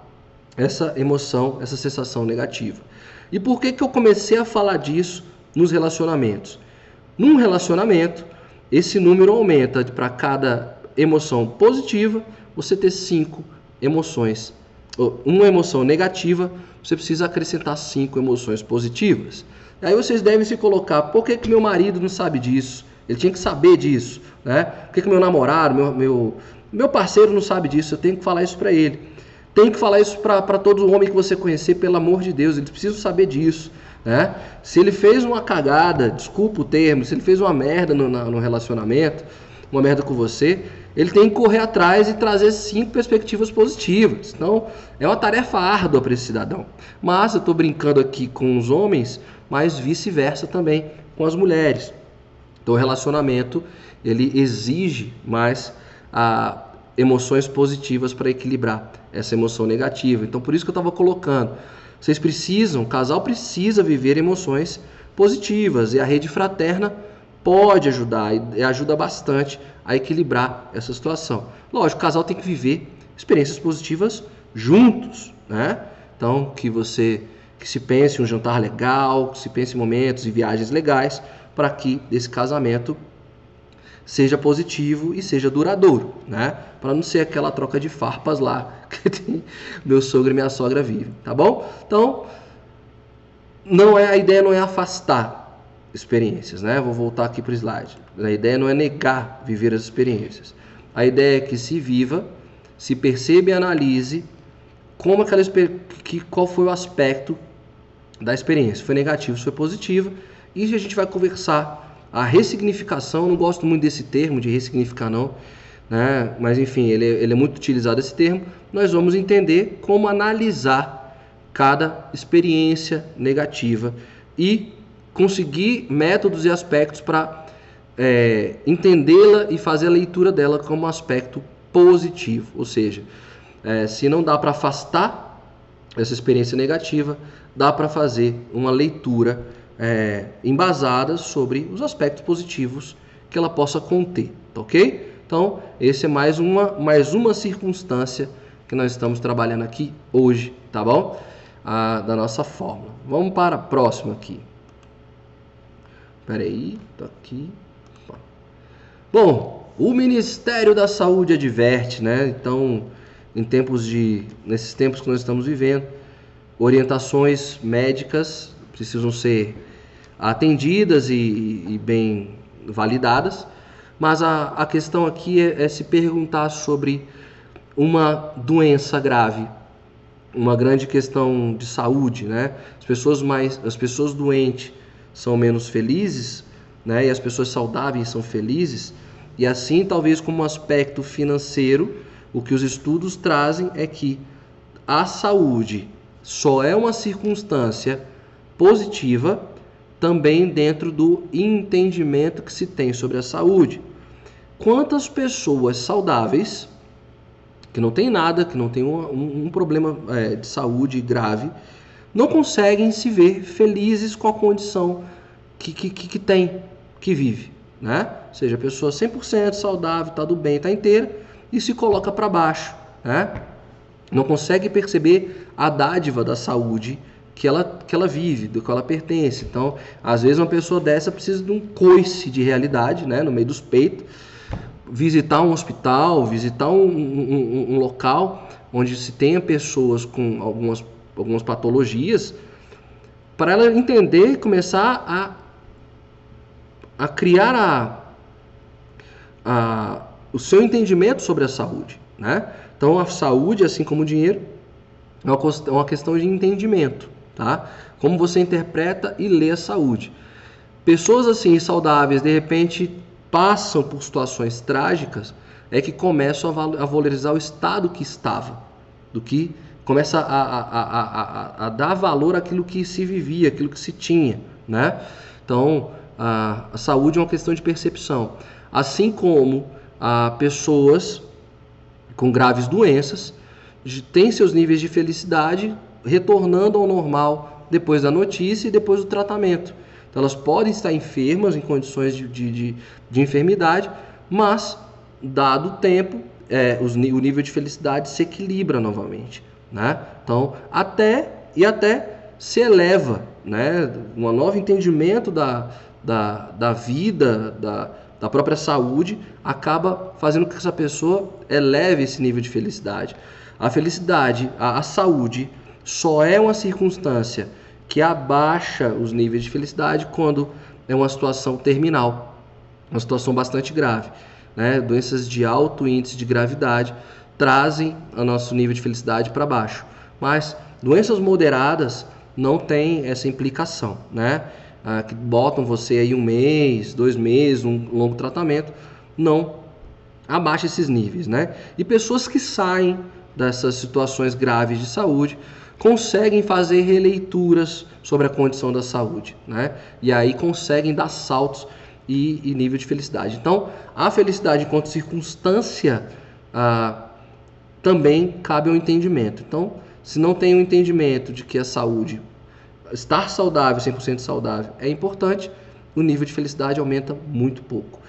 essa emoção, essa sensação negativa. E por que, que eu comecei a falar disso nos relacionamentos? Num relacionamento, esse número aumenta para cada emoção positiva, você ter cinco emoções. Uma emoção negativa, você precisa acrescentar cinco emoções positivas. Aí vocês devem se colocar, por que, que meu marido não sabe disso? Ele tinha que saber disso, né? Por que, que meu namorado, meu, meu, meu parceiro não sabe disso? Eu tenho que falar isso para ele. Tem que falar isso para todo homem que você conhecer, pelo amor de Deus, eles precisam saber disso. Né? Se ele fez uma cagada, desculpa o termo, se ele fez uma merda no, no relacionamento, uma merda com você, ele tem que correr atrás e trazer cinco perspectivas positivas. Então, é uma tarefa árdua para esse cidadão. Mas eu estou brincando aqui com os homens, mas vice-versa também com as mulheres. Então, o relacionamento ele exige mais a, emoções positivas para equilibrar essa emoção negativa. Então, por isso que eu estava colocando. Vocês precisam, o casal precisa viver emoções positivas e a rede fraterna pode ajudar e ajuda bastante a equilibrar essa situação. Lógico, o casal tem que viver experiências positivas juntos, né? Então, que você que se pense um jantar legal, que se pense em momentos e viagens legais para que esse casamento seja positivo e seja duradouro, né? Para não ser aquela troca de farpas lá que meu sogro e minha sogra vivem, tá bom? Então, não é a ideia não é afastar experiências, né? Vou voltar aqui para o slide. A ideia não é negar viver as experiências. A ideia é que se viva, se perceba e analise como aquela que qual foi o aspecto da experiência. Foi negativo, foi positivo, e a gente vai conversar a ressignificação, não gosto muito desse termo de ressignificar não, né? mas enfim, ele, ele é muito utilizado esse termo. Nós vamos entender como analisar cada experiência negativa e conseguir métodos e aspectos para é, entendê-la e fazer a leitura dela como aspecto positivo. Ou seja, é, se não dá para afastar essa experiência negativa, dá para fazer uma leitura é, embasadas sobre os aspectos positivos que ela possa conter, tá ok? Então, esse é mais uma, mais uma circunstância que nós estamos trabalhando aqui hoje, tá bom? Da nossa fórmula. Vamos para a próxima aqui. Espera aí, tô aqui. Bom, o Ministério da Saúde adverte, né? Então, em tempos de nesses tempos que nós estamos vivendo, orientações médicas precisam ser atendidas e, e bem validadas, mas a, a questão aqui é, é se perguntar sobre uma doença grave, uma grande questão de saúde, né? As pessoas mais, as pessoas doentes são menos felizes, né? E as pessoas saudáveis são felizes. E assim, talvez como aspecto financeiro, o que os estudos trazem é que a saúde só é uma circunstância positiva também dentro do entendimento que se tem sobre a saúde. Quantas pessoas saudáveis, que não tem nada, que não tem um, um problema é, de saúde grave, não conseguem se ver felizes com a condição que, que, que tem, que vive. Né? Ou seja, a pessoa 100% saudável, está do bem, está inteira, e se coloca para baixo. Né? Não consegue perceber a dádiva da saúde que ela, que ela vive, do que ela pertence. Então, às vezes uma pessoa dessa precisa de um coice de realidade, né, no meio dos peitos, visitar um hospital, visitar um, um, um local onde se tenha pessoas com algumas, algumas patologias, para ela entender e começar a, a criar a, a, o seu entendimento sobre a saúde. Né? Então, a saúde, assim como o dinheiro, é uma questão de entendimento tá? Como você interpreta e lê a saúde. Pessoas assim saudáveis, de repente, passam por situações trágicas, é que começam a valorizar o estado que estava, do que começa a, a, a, a, dar valor àquilo que se vivia, aquilo que se tinha, né? Então, a, a saúde é uma questão de percepção. Assim como a pessoas com graves doenças têm seus níveis de felicidade retornando ao normal depois da notícia e depois do tratamento. Então, elas podem estar enfermas em condições de, de, de, de enfermidade, mas, dado o tempo, é, os, o nível de felicidade se equilibra novamente. Né? Então, até e até se eleva, né? um novo entendimento da, da, da vida, da, da própria saúde, acaba fazendo com que essa pessoa eleve esse nível de felicidade. A felicidade, a, a saúde, só é uma circunstância que abaixa os níveis de felicidade quando é uma situação terminal, uma situação bastante grave. Né? Doenças de alto índice de gravidade trazem o nosso nível de felicidade para baixo. Mas doenças moderadas não têm essa implicação, né? Ah, que botam você aí um mês, dois meses, um longo tratamento, não abaixa esses níveis, né? E pessoas que saem dessas situações graves de saúde conseguem fazer releituras sobre a condição da saúde, né? E aí conseguem dar saltos e, e nível de felicidade. Então, a felicidade enquanto circunstância ah, também cabe ao entendimento. Então, se não tem o um entendimento de que a saúde, estar saudável, 100% saudável, é importante, o nível de felicidade aumenta muito pouco.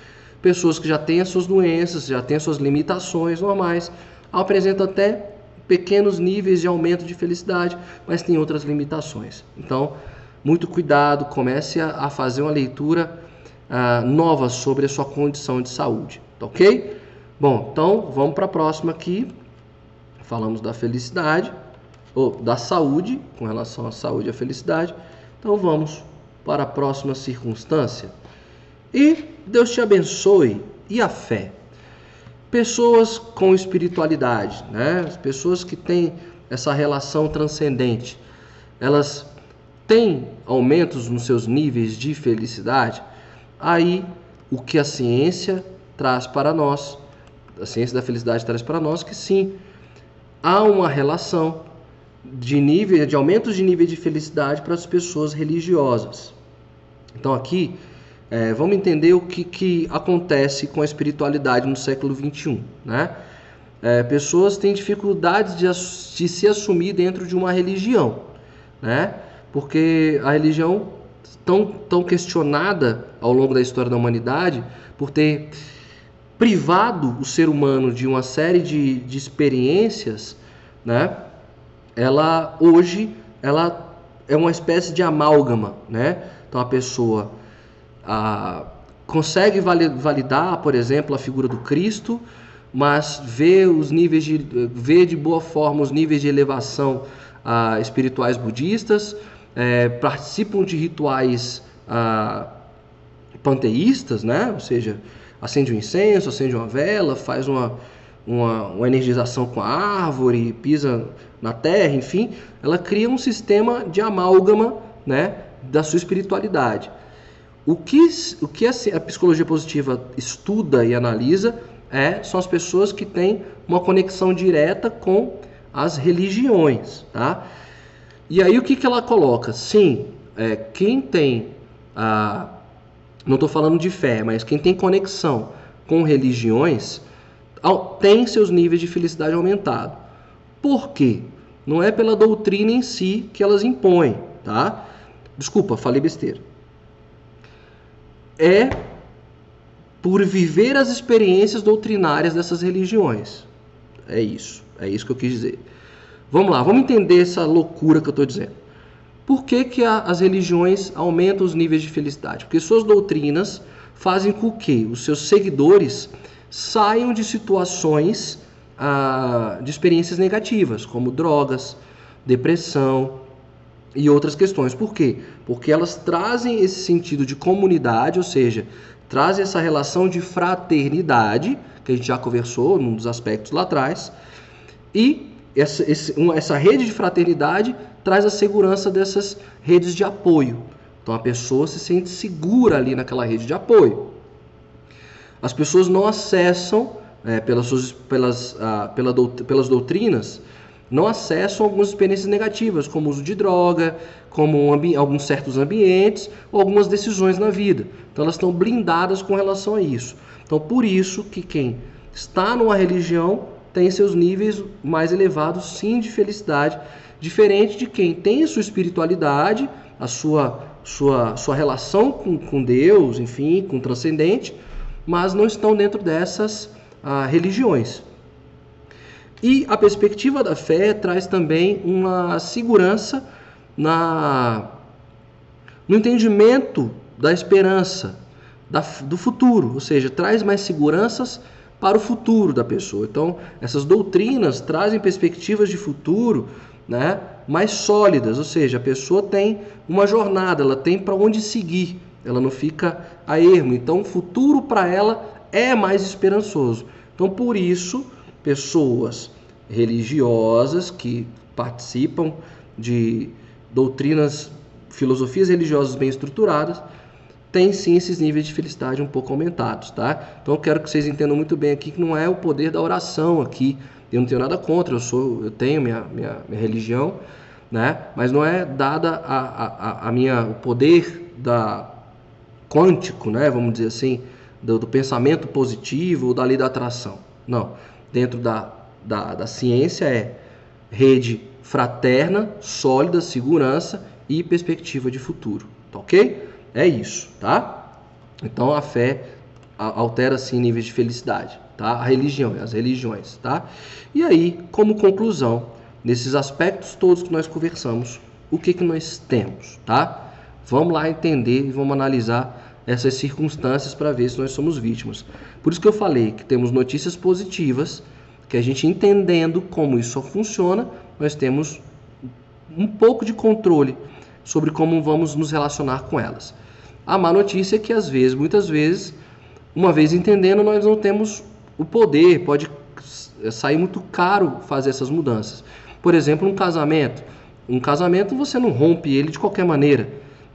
Pessoas que já têm as suas doenças, já têm as suas limitações normais, apresentam até pequenos níveis de aumento de felicidade, mas tem outras limitações. Então, muito cuidado, comece a, fazer uma leitura uh, nova sobre a sua condição de saúde, tá ok? Bom, então vamos para a próxima aqui. Falamos da felicidade, ou da saúde, com relação à saúde e à felicidade. Então vamos para a próxima circunstância. E Deus te abençoe. E a fé? Pessoas com espiritualidade, né? As pessoas que têm essa relação transcendente, elas têm aumentos nos seus níveis de felicidade. Aí o que a ciência traz para nós, a ciência da felicidade traz para nós que sim, há uma relação de nível de aumentos de nível de felicidade para as pessoas religiosas. Então aqui é, vamos entender o que, que acontece com a espiritualidade no século XXI. Né? É, pessoas têm dificuldades de, de, se assumir dentro de uma religião, né? porque a religião tão, tão questionada ao longo da história da humanidade por ter privado o ser humano de uma série de, de experiências né? Ela hoje ela é uma espécie de amálgama, né? Então a pessoa a, consegue validar, por exemplo, a figura do Cristo, mas vê os níveis de vê de boa forma os níveis de elevação a, espirituais budistas, é, participam de rituais a, panteístas, né? Ou seja, acende um incenso, acende uma vela, faz uma, uma, uma energização com a árvore, pisa na terra, enfim, ela cria um sistema de amálgama, né, da sua espiritualidade. O que, o que a psicologia positiva estuda e analisa é, são as pessoas que têm uma conexão direta com as religiões, tá? E aí o que, que ela coloca? Sim, é, quem tem a, não estou falando de fé, mas quem tem conexão com religiões tem seus níveis de felicidade aumentado. Por quê? Não é pela doutrina em si que elas impõem, tá? Desculpa, falei besteira. É por viver as experiências doutrinárias dessas religiões. É isso, é isso que eu quis dizer. Vamos lá, vamos entender essa loucura que eu estou dizendo. Por que, que a, as religiões aumentam os níveis de felicidade? Porque suas doutrinas fazem com que os seus seguidores saiam de situações ah, de experiências negativas, como drogas, depressão e outras questões. Por quê? Porque elas trazem esse sentido de comunidade, ou seja, trazem essa relação de fraternidade, que a gente já conversou num dos aspectos lá atrás, e essa, esse, uma, essa rede de fraternidade traz a segurança dessas redes de apoio. Então a pessoa se sente segura ali naquela rede de apoio. As pessoas não acessam, é, pelas, suas, pelas, ah, pela pelas doutrinas, não acessam algumas experiências negativas, como uso de droga, como alguns certos ambientes ou algumas decisões na vida. Então elas estão blindadas com relação a isso. Então por isso que quem está numa religião tem seus níveis mais elevados sim de felicidade Diferente de quem tem a sua espiritualidade, a sua, sua, sua relação com, com Deus, enfim, com o transcendente, mas não estão dentro dessas ah, religiões. E a perspectiva da fé traz também uma segurança na, no entendimento da esperança, da, do futuro, ou seja, traz mais seguranças para o futuro da pessoa. Então, essas doutrinas trazem perspectivas de futuro né, mais sólidas, ou seja, a pessoa tem uma jornada, ela tem para onde seguir, ela não fica a ermo. Então, o futuro para ela é mais esperançoso. Então, por isso, pessoas religiosas que participam de doutrinas, filosofias religiosas bem estruturadas, têm sim esses níveis de felicidade um pouco aumentados, tá? Então, eu quero que vocês entendam muito bem aqui que não é o poder da oração aqui eu não tenho nada contra, eu sou, eu tenho minha, minha, minha religião, né? Mas não é dada a, a, a minha o poder da quântico, né? Vamos dizer assim, do, do pensamento positivo ou da lei da atração. Não. Dentro da, da, da ciência é rede fraterna, sólida, segurança e perspectiva de futuro. Tá ok? É isso, tá? Então a fé altera sim níveis de felicidade tá? A religião, as religiões, tá? E aí, como conclusão, nesses aspectos todos que nós conversamos, o que que nós temos, tá? Vamos lá entender e vamos analisar essas circunstâncias para ver se nós somos vítimas. Por isso que eu falei que temos notícias positivas, que a gente entendendo como isso funciona, nós temos um pouco de controle sobre como vamos nos relacionar com elas. A má notícia é que às vezes, muitas vezes, uma vez entendendo, nós não temos o poder pode sair muito caro fazer essas mudanças. Por exemplo, um casamento. Um casamento você não rompe ele de qualquer maneira,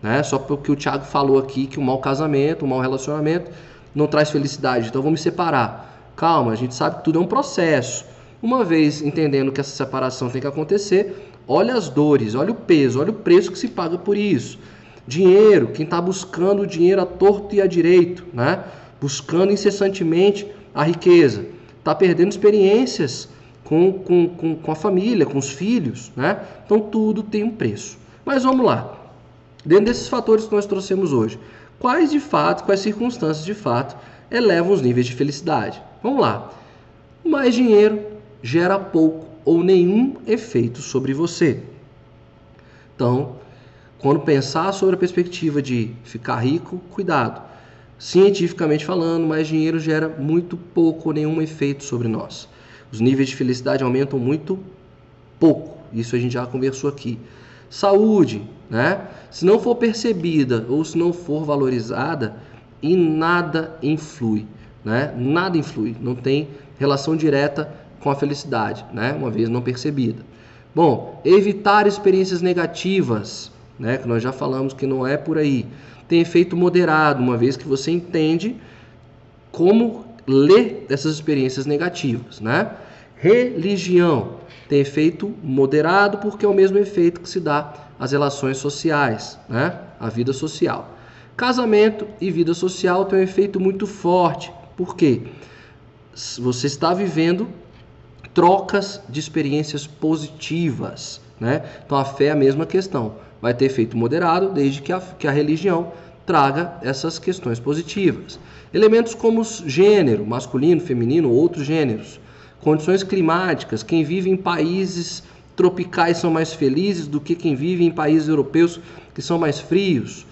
né? Só porque o Tiago falou aqui que um mau casamento, um mau relacionamento não traz felicidade, então vamos separar. Calma, a gente sabe que tudo é um processo. Uma vez entendendo que essa separação tem que acontecer, olha as dores, olha o peso, olha o preço que se paga por isso. Dinheiro, quem está buscando o dinheiro a torto e a direito, né? Buscando incessantemente a riqueza, está perdendo experiências com, com, com, com, a família, com os filhos, né? Então tudo tem um preço. Mas vamos lá. Dentro desses fatores que nós trouxemos hoje, quais de fato, quais circunstâncias de fato elevam os níveis de felicidade? Vamos lá. Mais dinheiro gera pouco ou nenhum efeito sobre você. Então, quando pensar sobre a perspectiva de ficar rico, cuidado. Cientificamente falando, mais dinheiro gera muito pouco ou nenhum efeito sobre nós. Os níveis de felicidade aumentam muito pouco. Isso a gente já conversou aqui. Saúde, né? Se não for percebida ou se não for valorizada, em nada influi, né? Nada influi, não tem relação direta com a felicidade, né? Uma vez não percebida. Bom, evitar experiências negativas, né? Que nós já falamos que não é por aí. Tem efeito moderado, uma vez que você entende como ler essas experiências negativas, né? Religião tem efeito moderado porque é o mesmo efeito que se dá às relações sociais, né? A vida social. Casamento e vida social tem um efeito muito forte. Por quê? Você está vivendo trocas de experiências positivas, né? Então a fé é a mesma questão. Vai ter efeito moderado desde que a, que a religião traga essas questões positivas. Elementos como gênero, masculino, feminino, outros gêneros Condições climáticas, quem vive em países tropicais são mais felizes do que quem vive em países europeus que são mais frios.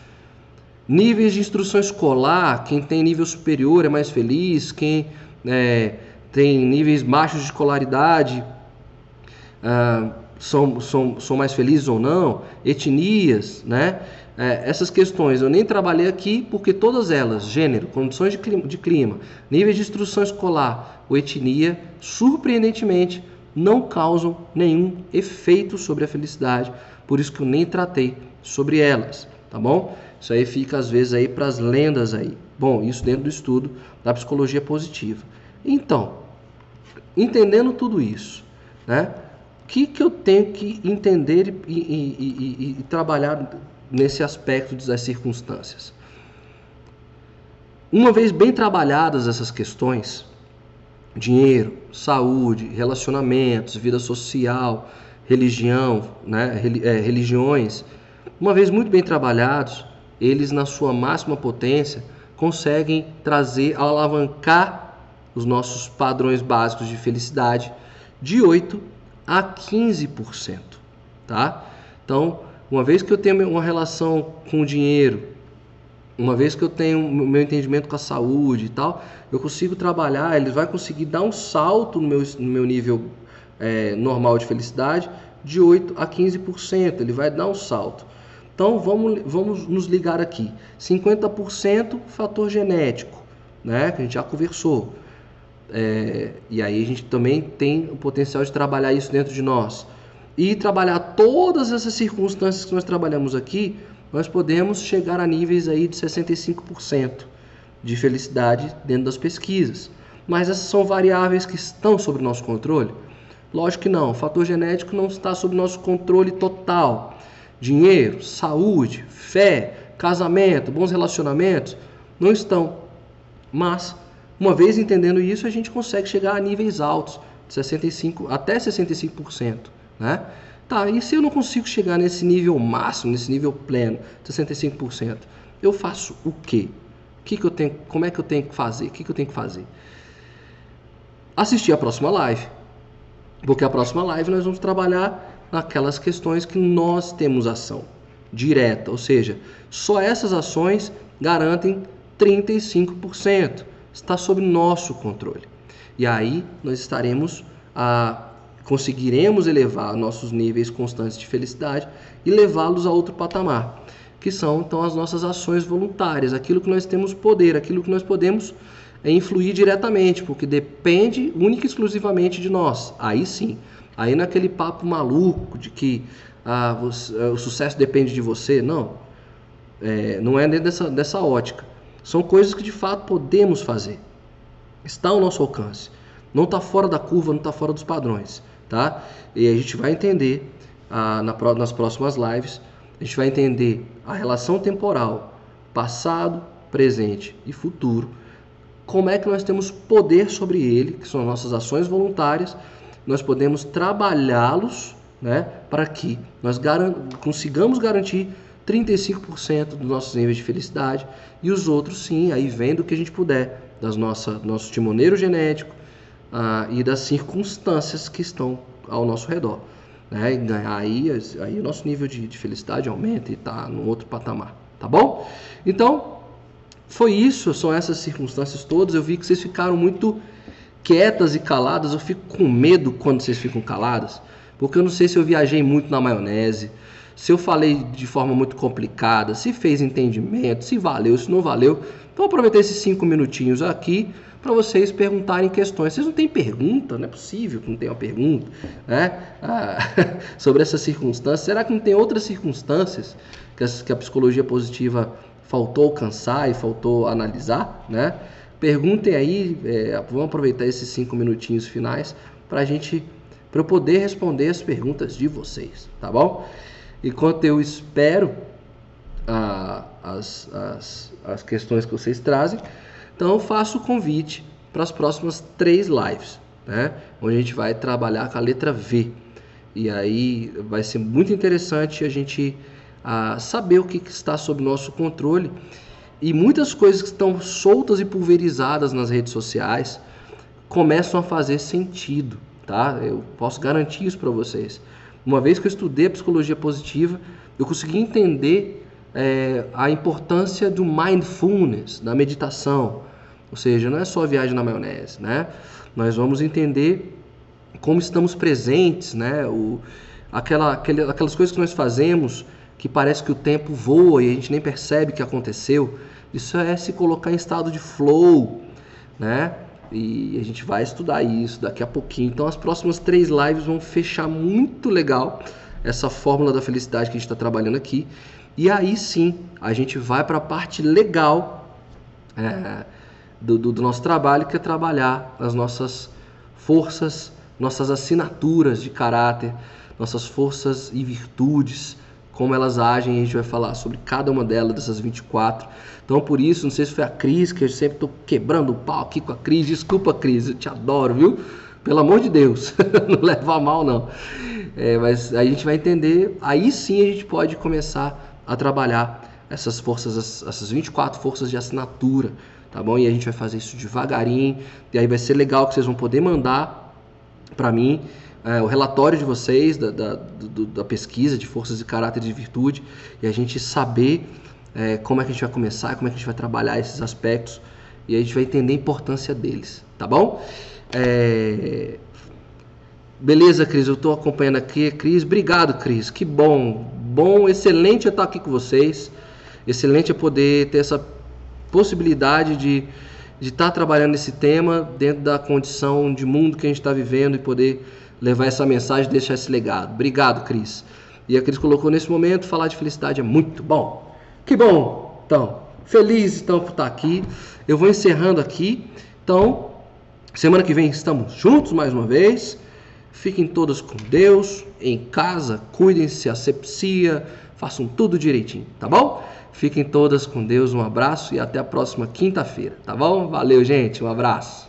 Níveis de instrução escolar, quem tem nível superior é mais feliz, quem é, tem níveis baixos de escolaridade ah, são, são, são mais felizes ou não. Etnias, né? É, essas questões eu nem trabalhei aqui porque todas elas, gênero, condições de clima, de clima níveis de instrução escolar ou etnia, surpreendentemente não causam nenhum efeito sobre a felicidade, por isso que eu nem tratei sobre elas, tá bom? Isso aí fica às vezes aí para as lendas aí. Bom, isso dentro do estudo da psicologia positiva. Então, entendendo tudo isso, né? O que, que eu tenho que entender e, e, e, e trabalhar nesse aspecto das circunstâncias. Uma vez bem trabalhadas essas questões, dinheiro, saúde, relacionamentos, vida social, religião, né, é, religiões, uma vez muito bem trabalhados, eles na sua máxima potência conseguem trazer, alavancar os nossos padrões básicos de felicidade de 8 a 15%, tá? Então, uma vez que eu tenho uma relação com o dinheiro, uma vez que eu tenho meu entendimento com a saúde e tal, eu consigo trabalhar, ele vai conseguir dar um salto no meu, no meu nível é, normal de felicidade de 8 a 15%, ele vai dar um salto. Então vamos, vamos nos ligar aqui. 50% fator genético, né? Que a gente já conversou. É, e aí a gente também tem o potencial de trabalhar isso dentro de nós e trabalhar todas essas circunstâncias que nós trabalhamos aqui, nós podemos chegar a níveis aí de 65% de felicidade dentro das pesquisas. Mas essas são variáveis que estão sob nosso controle? Lógico que não. O fator genético não está sob nosso controle total. Dinheiro, saúde, fé, casamento, bons relacionamentos não estão. Mas, uma vez entendendo isso, a gente consegue chegar a níveis altos, de 65 até 65% né? Tá, e se eu não consigo chegar nesse nível máximo, nesse nível pleno, 65%, eu faço o quê? Que, que eu tenho, como é que eu tenho que fazer? O que, que eu tenho que fazer? Assistir a próxima live. Porque a próxima live nós vamos trabalhar naquelas questões que nós temos ação direta, ou seja, só essas ações garantem 35%. Está sob nosso controle. E aí nós estaremos a conseguiremos elevar nossos níveis constantes de felicidade e levá-los a outro patamar, que são então as nossas ações voluntárias, aquilo que nós temos poder, aquilo que nós podemos é, influir diretamente, porque depende única e exclusivamente de nós. Aí sim, aí naquele papo maluco de que ah, você, é, o sucesso depende de você, não, é, não é dentro dessa, dessa ótica. São coisas que de fato podemos fazer, está ao nosso alcance. Não está fora da curva, não está fora dos padrões tá? E a gente vai entender ah, na, nas próximas lives, a gente vai entender a relação temporal, passado, presente e futuro, como é que nós temos poder sobre ele, que são nossas ações voluntárias, nós podemos trabalhá-los né, para que nós garan consigamos garantir 35% dos nossos níveis de felicidade e os outros sim, aí vendo o que a gente puder, das nossa nosso timoneiro genético, ah, e das circunstâncias que estão ao nosso redor. Né? Aí, aí o nosso nível de, de felicidade aumenta e está num outro patamar. Tá bom? Então, foi isso, são essas circunstâncias todas. Eu vi que vocês ficaram muito quietas e caladas. Eu fico com medo quando vocês ficam caladas, porque eu não sei se eu viajei muito na maionese, se eu falei de forma muito complicada, se fez entendimento, se valeu, se não valeu. Então, aproveitar esses cinco minutinhos aqui para vocês perguntarem questões. Vocês não têm pergunta? Não é possível que não tenha uma pergunta né? Ah, sobre essa circunstância. Será que não tem outras circunstâncias que a, que a psicologia positiva faltou alcançar e faltou analisar? Né? Perguntem aí, é, vamos aproveitar esses cinco minutinhos finais para a gente, para eu poder responder as perguntas de vocês, tá bom? Enquanto eu espero ah, as, as, as questões que vocês trazem, então eu faço o convite para as próximas três lives, né? Onde a gente vai trabalhar com a letra V. E aí vai ser muito interessante a gente ah, saber o que, que está sob nosso controle e muitas coisas que estão soltas e pulverizadas nas redes sociais começam a fazer sentido, tá? Eu posso garantir isso para vocês. Uma vez que eu estudei a psicologia positiva, eu consegui entender é, a importância do mindfulness, da meditação, ou seja, não é só viagem na maionese, né? Nós vamos entender como estamos presentes, né? O, aquela, aquele, aquelas coisas que nós fazemos que parece que o tempo voa e a gente nem percebe que aconteceu. Isso é se colocar em estado de flow, né? E a gente vai estudar isso daqui a pouquinho. Então, as próximas três lives vão fechar muito legal essa fórmula da felicidade que a gente está trabalhando aqui. E aí sim, a gente vai para a parte legal. É, do, do, do nosso trabalho, que é trabalhar as nossas forças, nossas assinaturas de caráter, nossas forças e virtudes, como elas agem, a gente vai falar sobre cada uma delas, dessas 24. Então, por isso, não sei se foi a Cris, que eu sempre estou quebrando o pau aqui com a Cris. Desculpa, Cris, eu te adoro, viu? Pelo amor de Deus, não leva a mal, não. É, mas a gente vai entender, aí sim a gente pode começar a trabalhar essas forças, essas 24 forças de assinatura tá bom? E a gente vai fazer isso devagarinho, e aí vai ser legal que vocês vão poder mandar para mim é, o relatório de vocês da, da, do, da, pesquisa de forças e caráter de virtude e a gente saber é, como é que a gente vai começar, como é que a gente vai trabalhar esses aspectos e a gente vai entender a importância deles, tá bom? É... Beleza, Cris, eu estou acompanhando aqui. Cris, obrigado, Cris. Que bom, bom, excelente estar aqui com vocês. Excelente poder ter essa possibilidade de de estar trabalhando esse tema dentro da condição de mundo que a gente está vivendo e poder levar essa mensagem, deixar esse legado. Obrigado, Cris. E a Cris colocou nesse momento, falar de felicidade é muito bom. Que bom! Então, feliz então por estar aqui. Eu vou encerrando aqui. Então, semana que vem estamos juntos mais uma vez. Fiquem todos com Deus, em casa, cuidem-se, asepsia, façam tudo direitinho, tá bom? Fiquem todas com Deus, um abraço e até a próxima quinta-feira, tá bom? Valeu, gente, um abraço.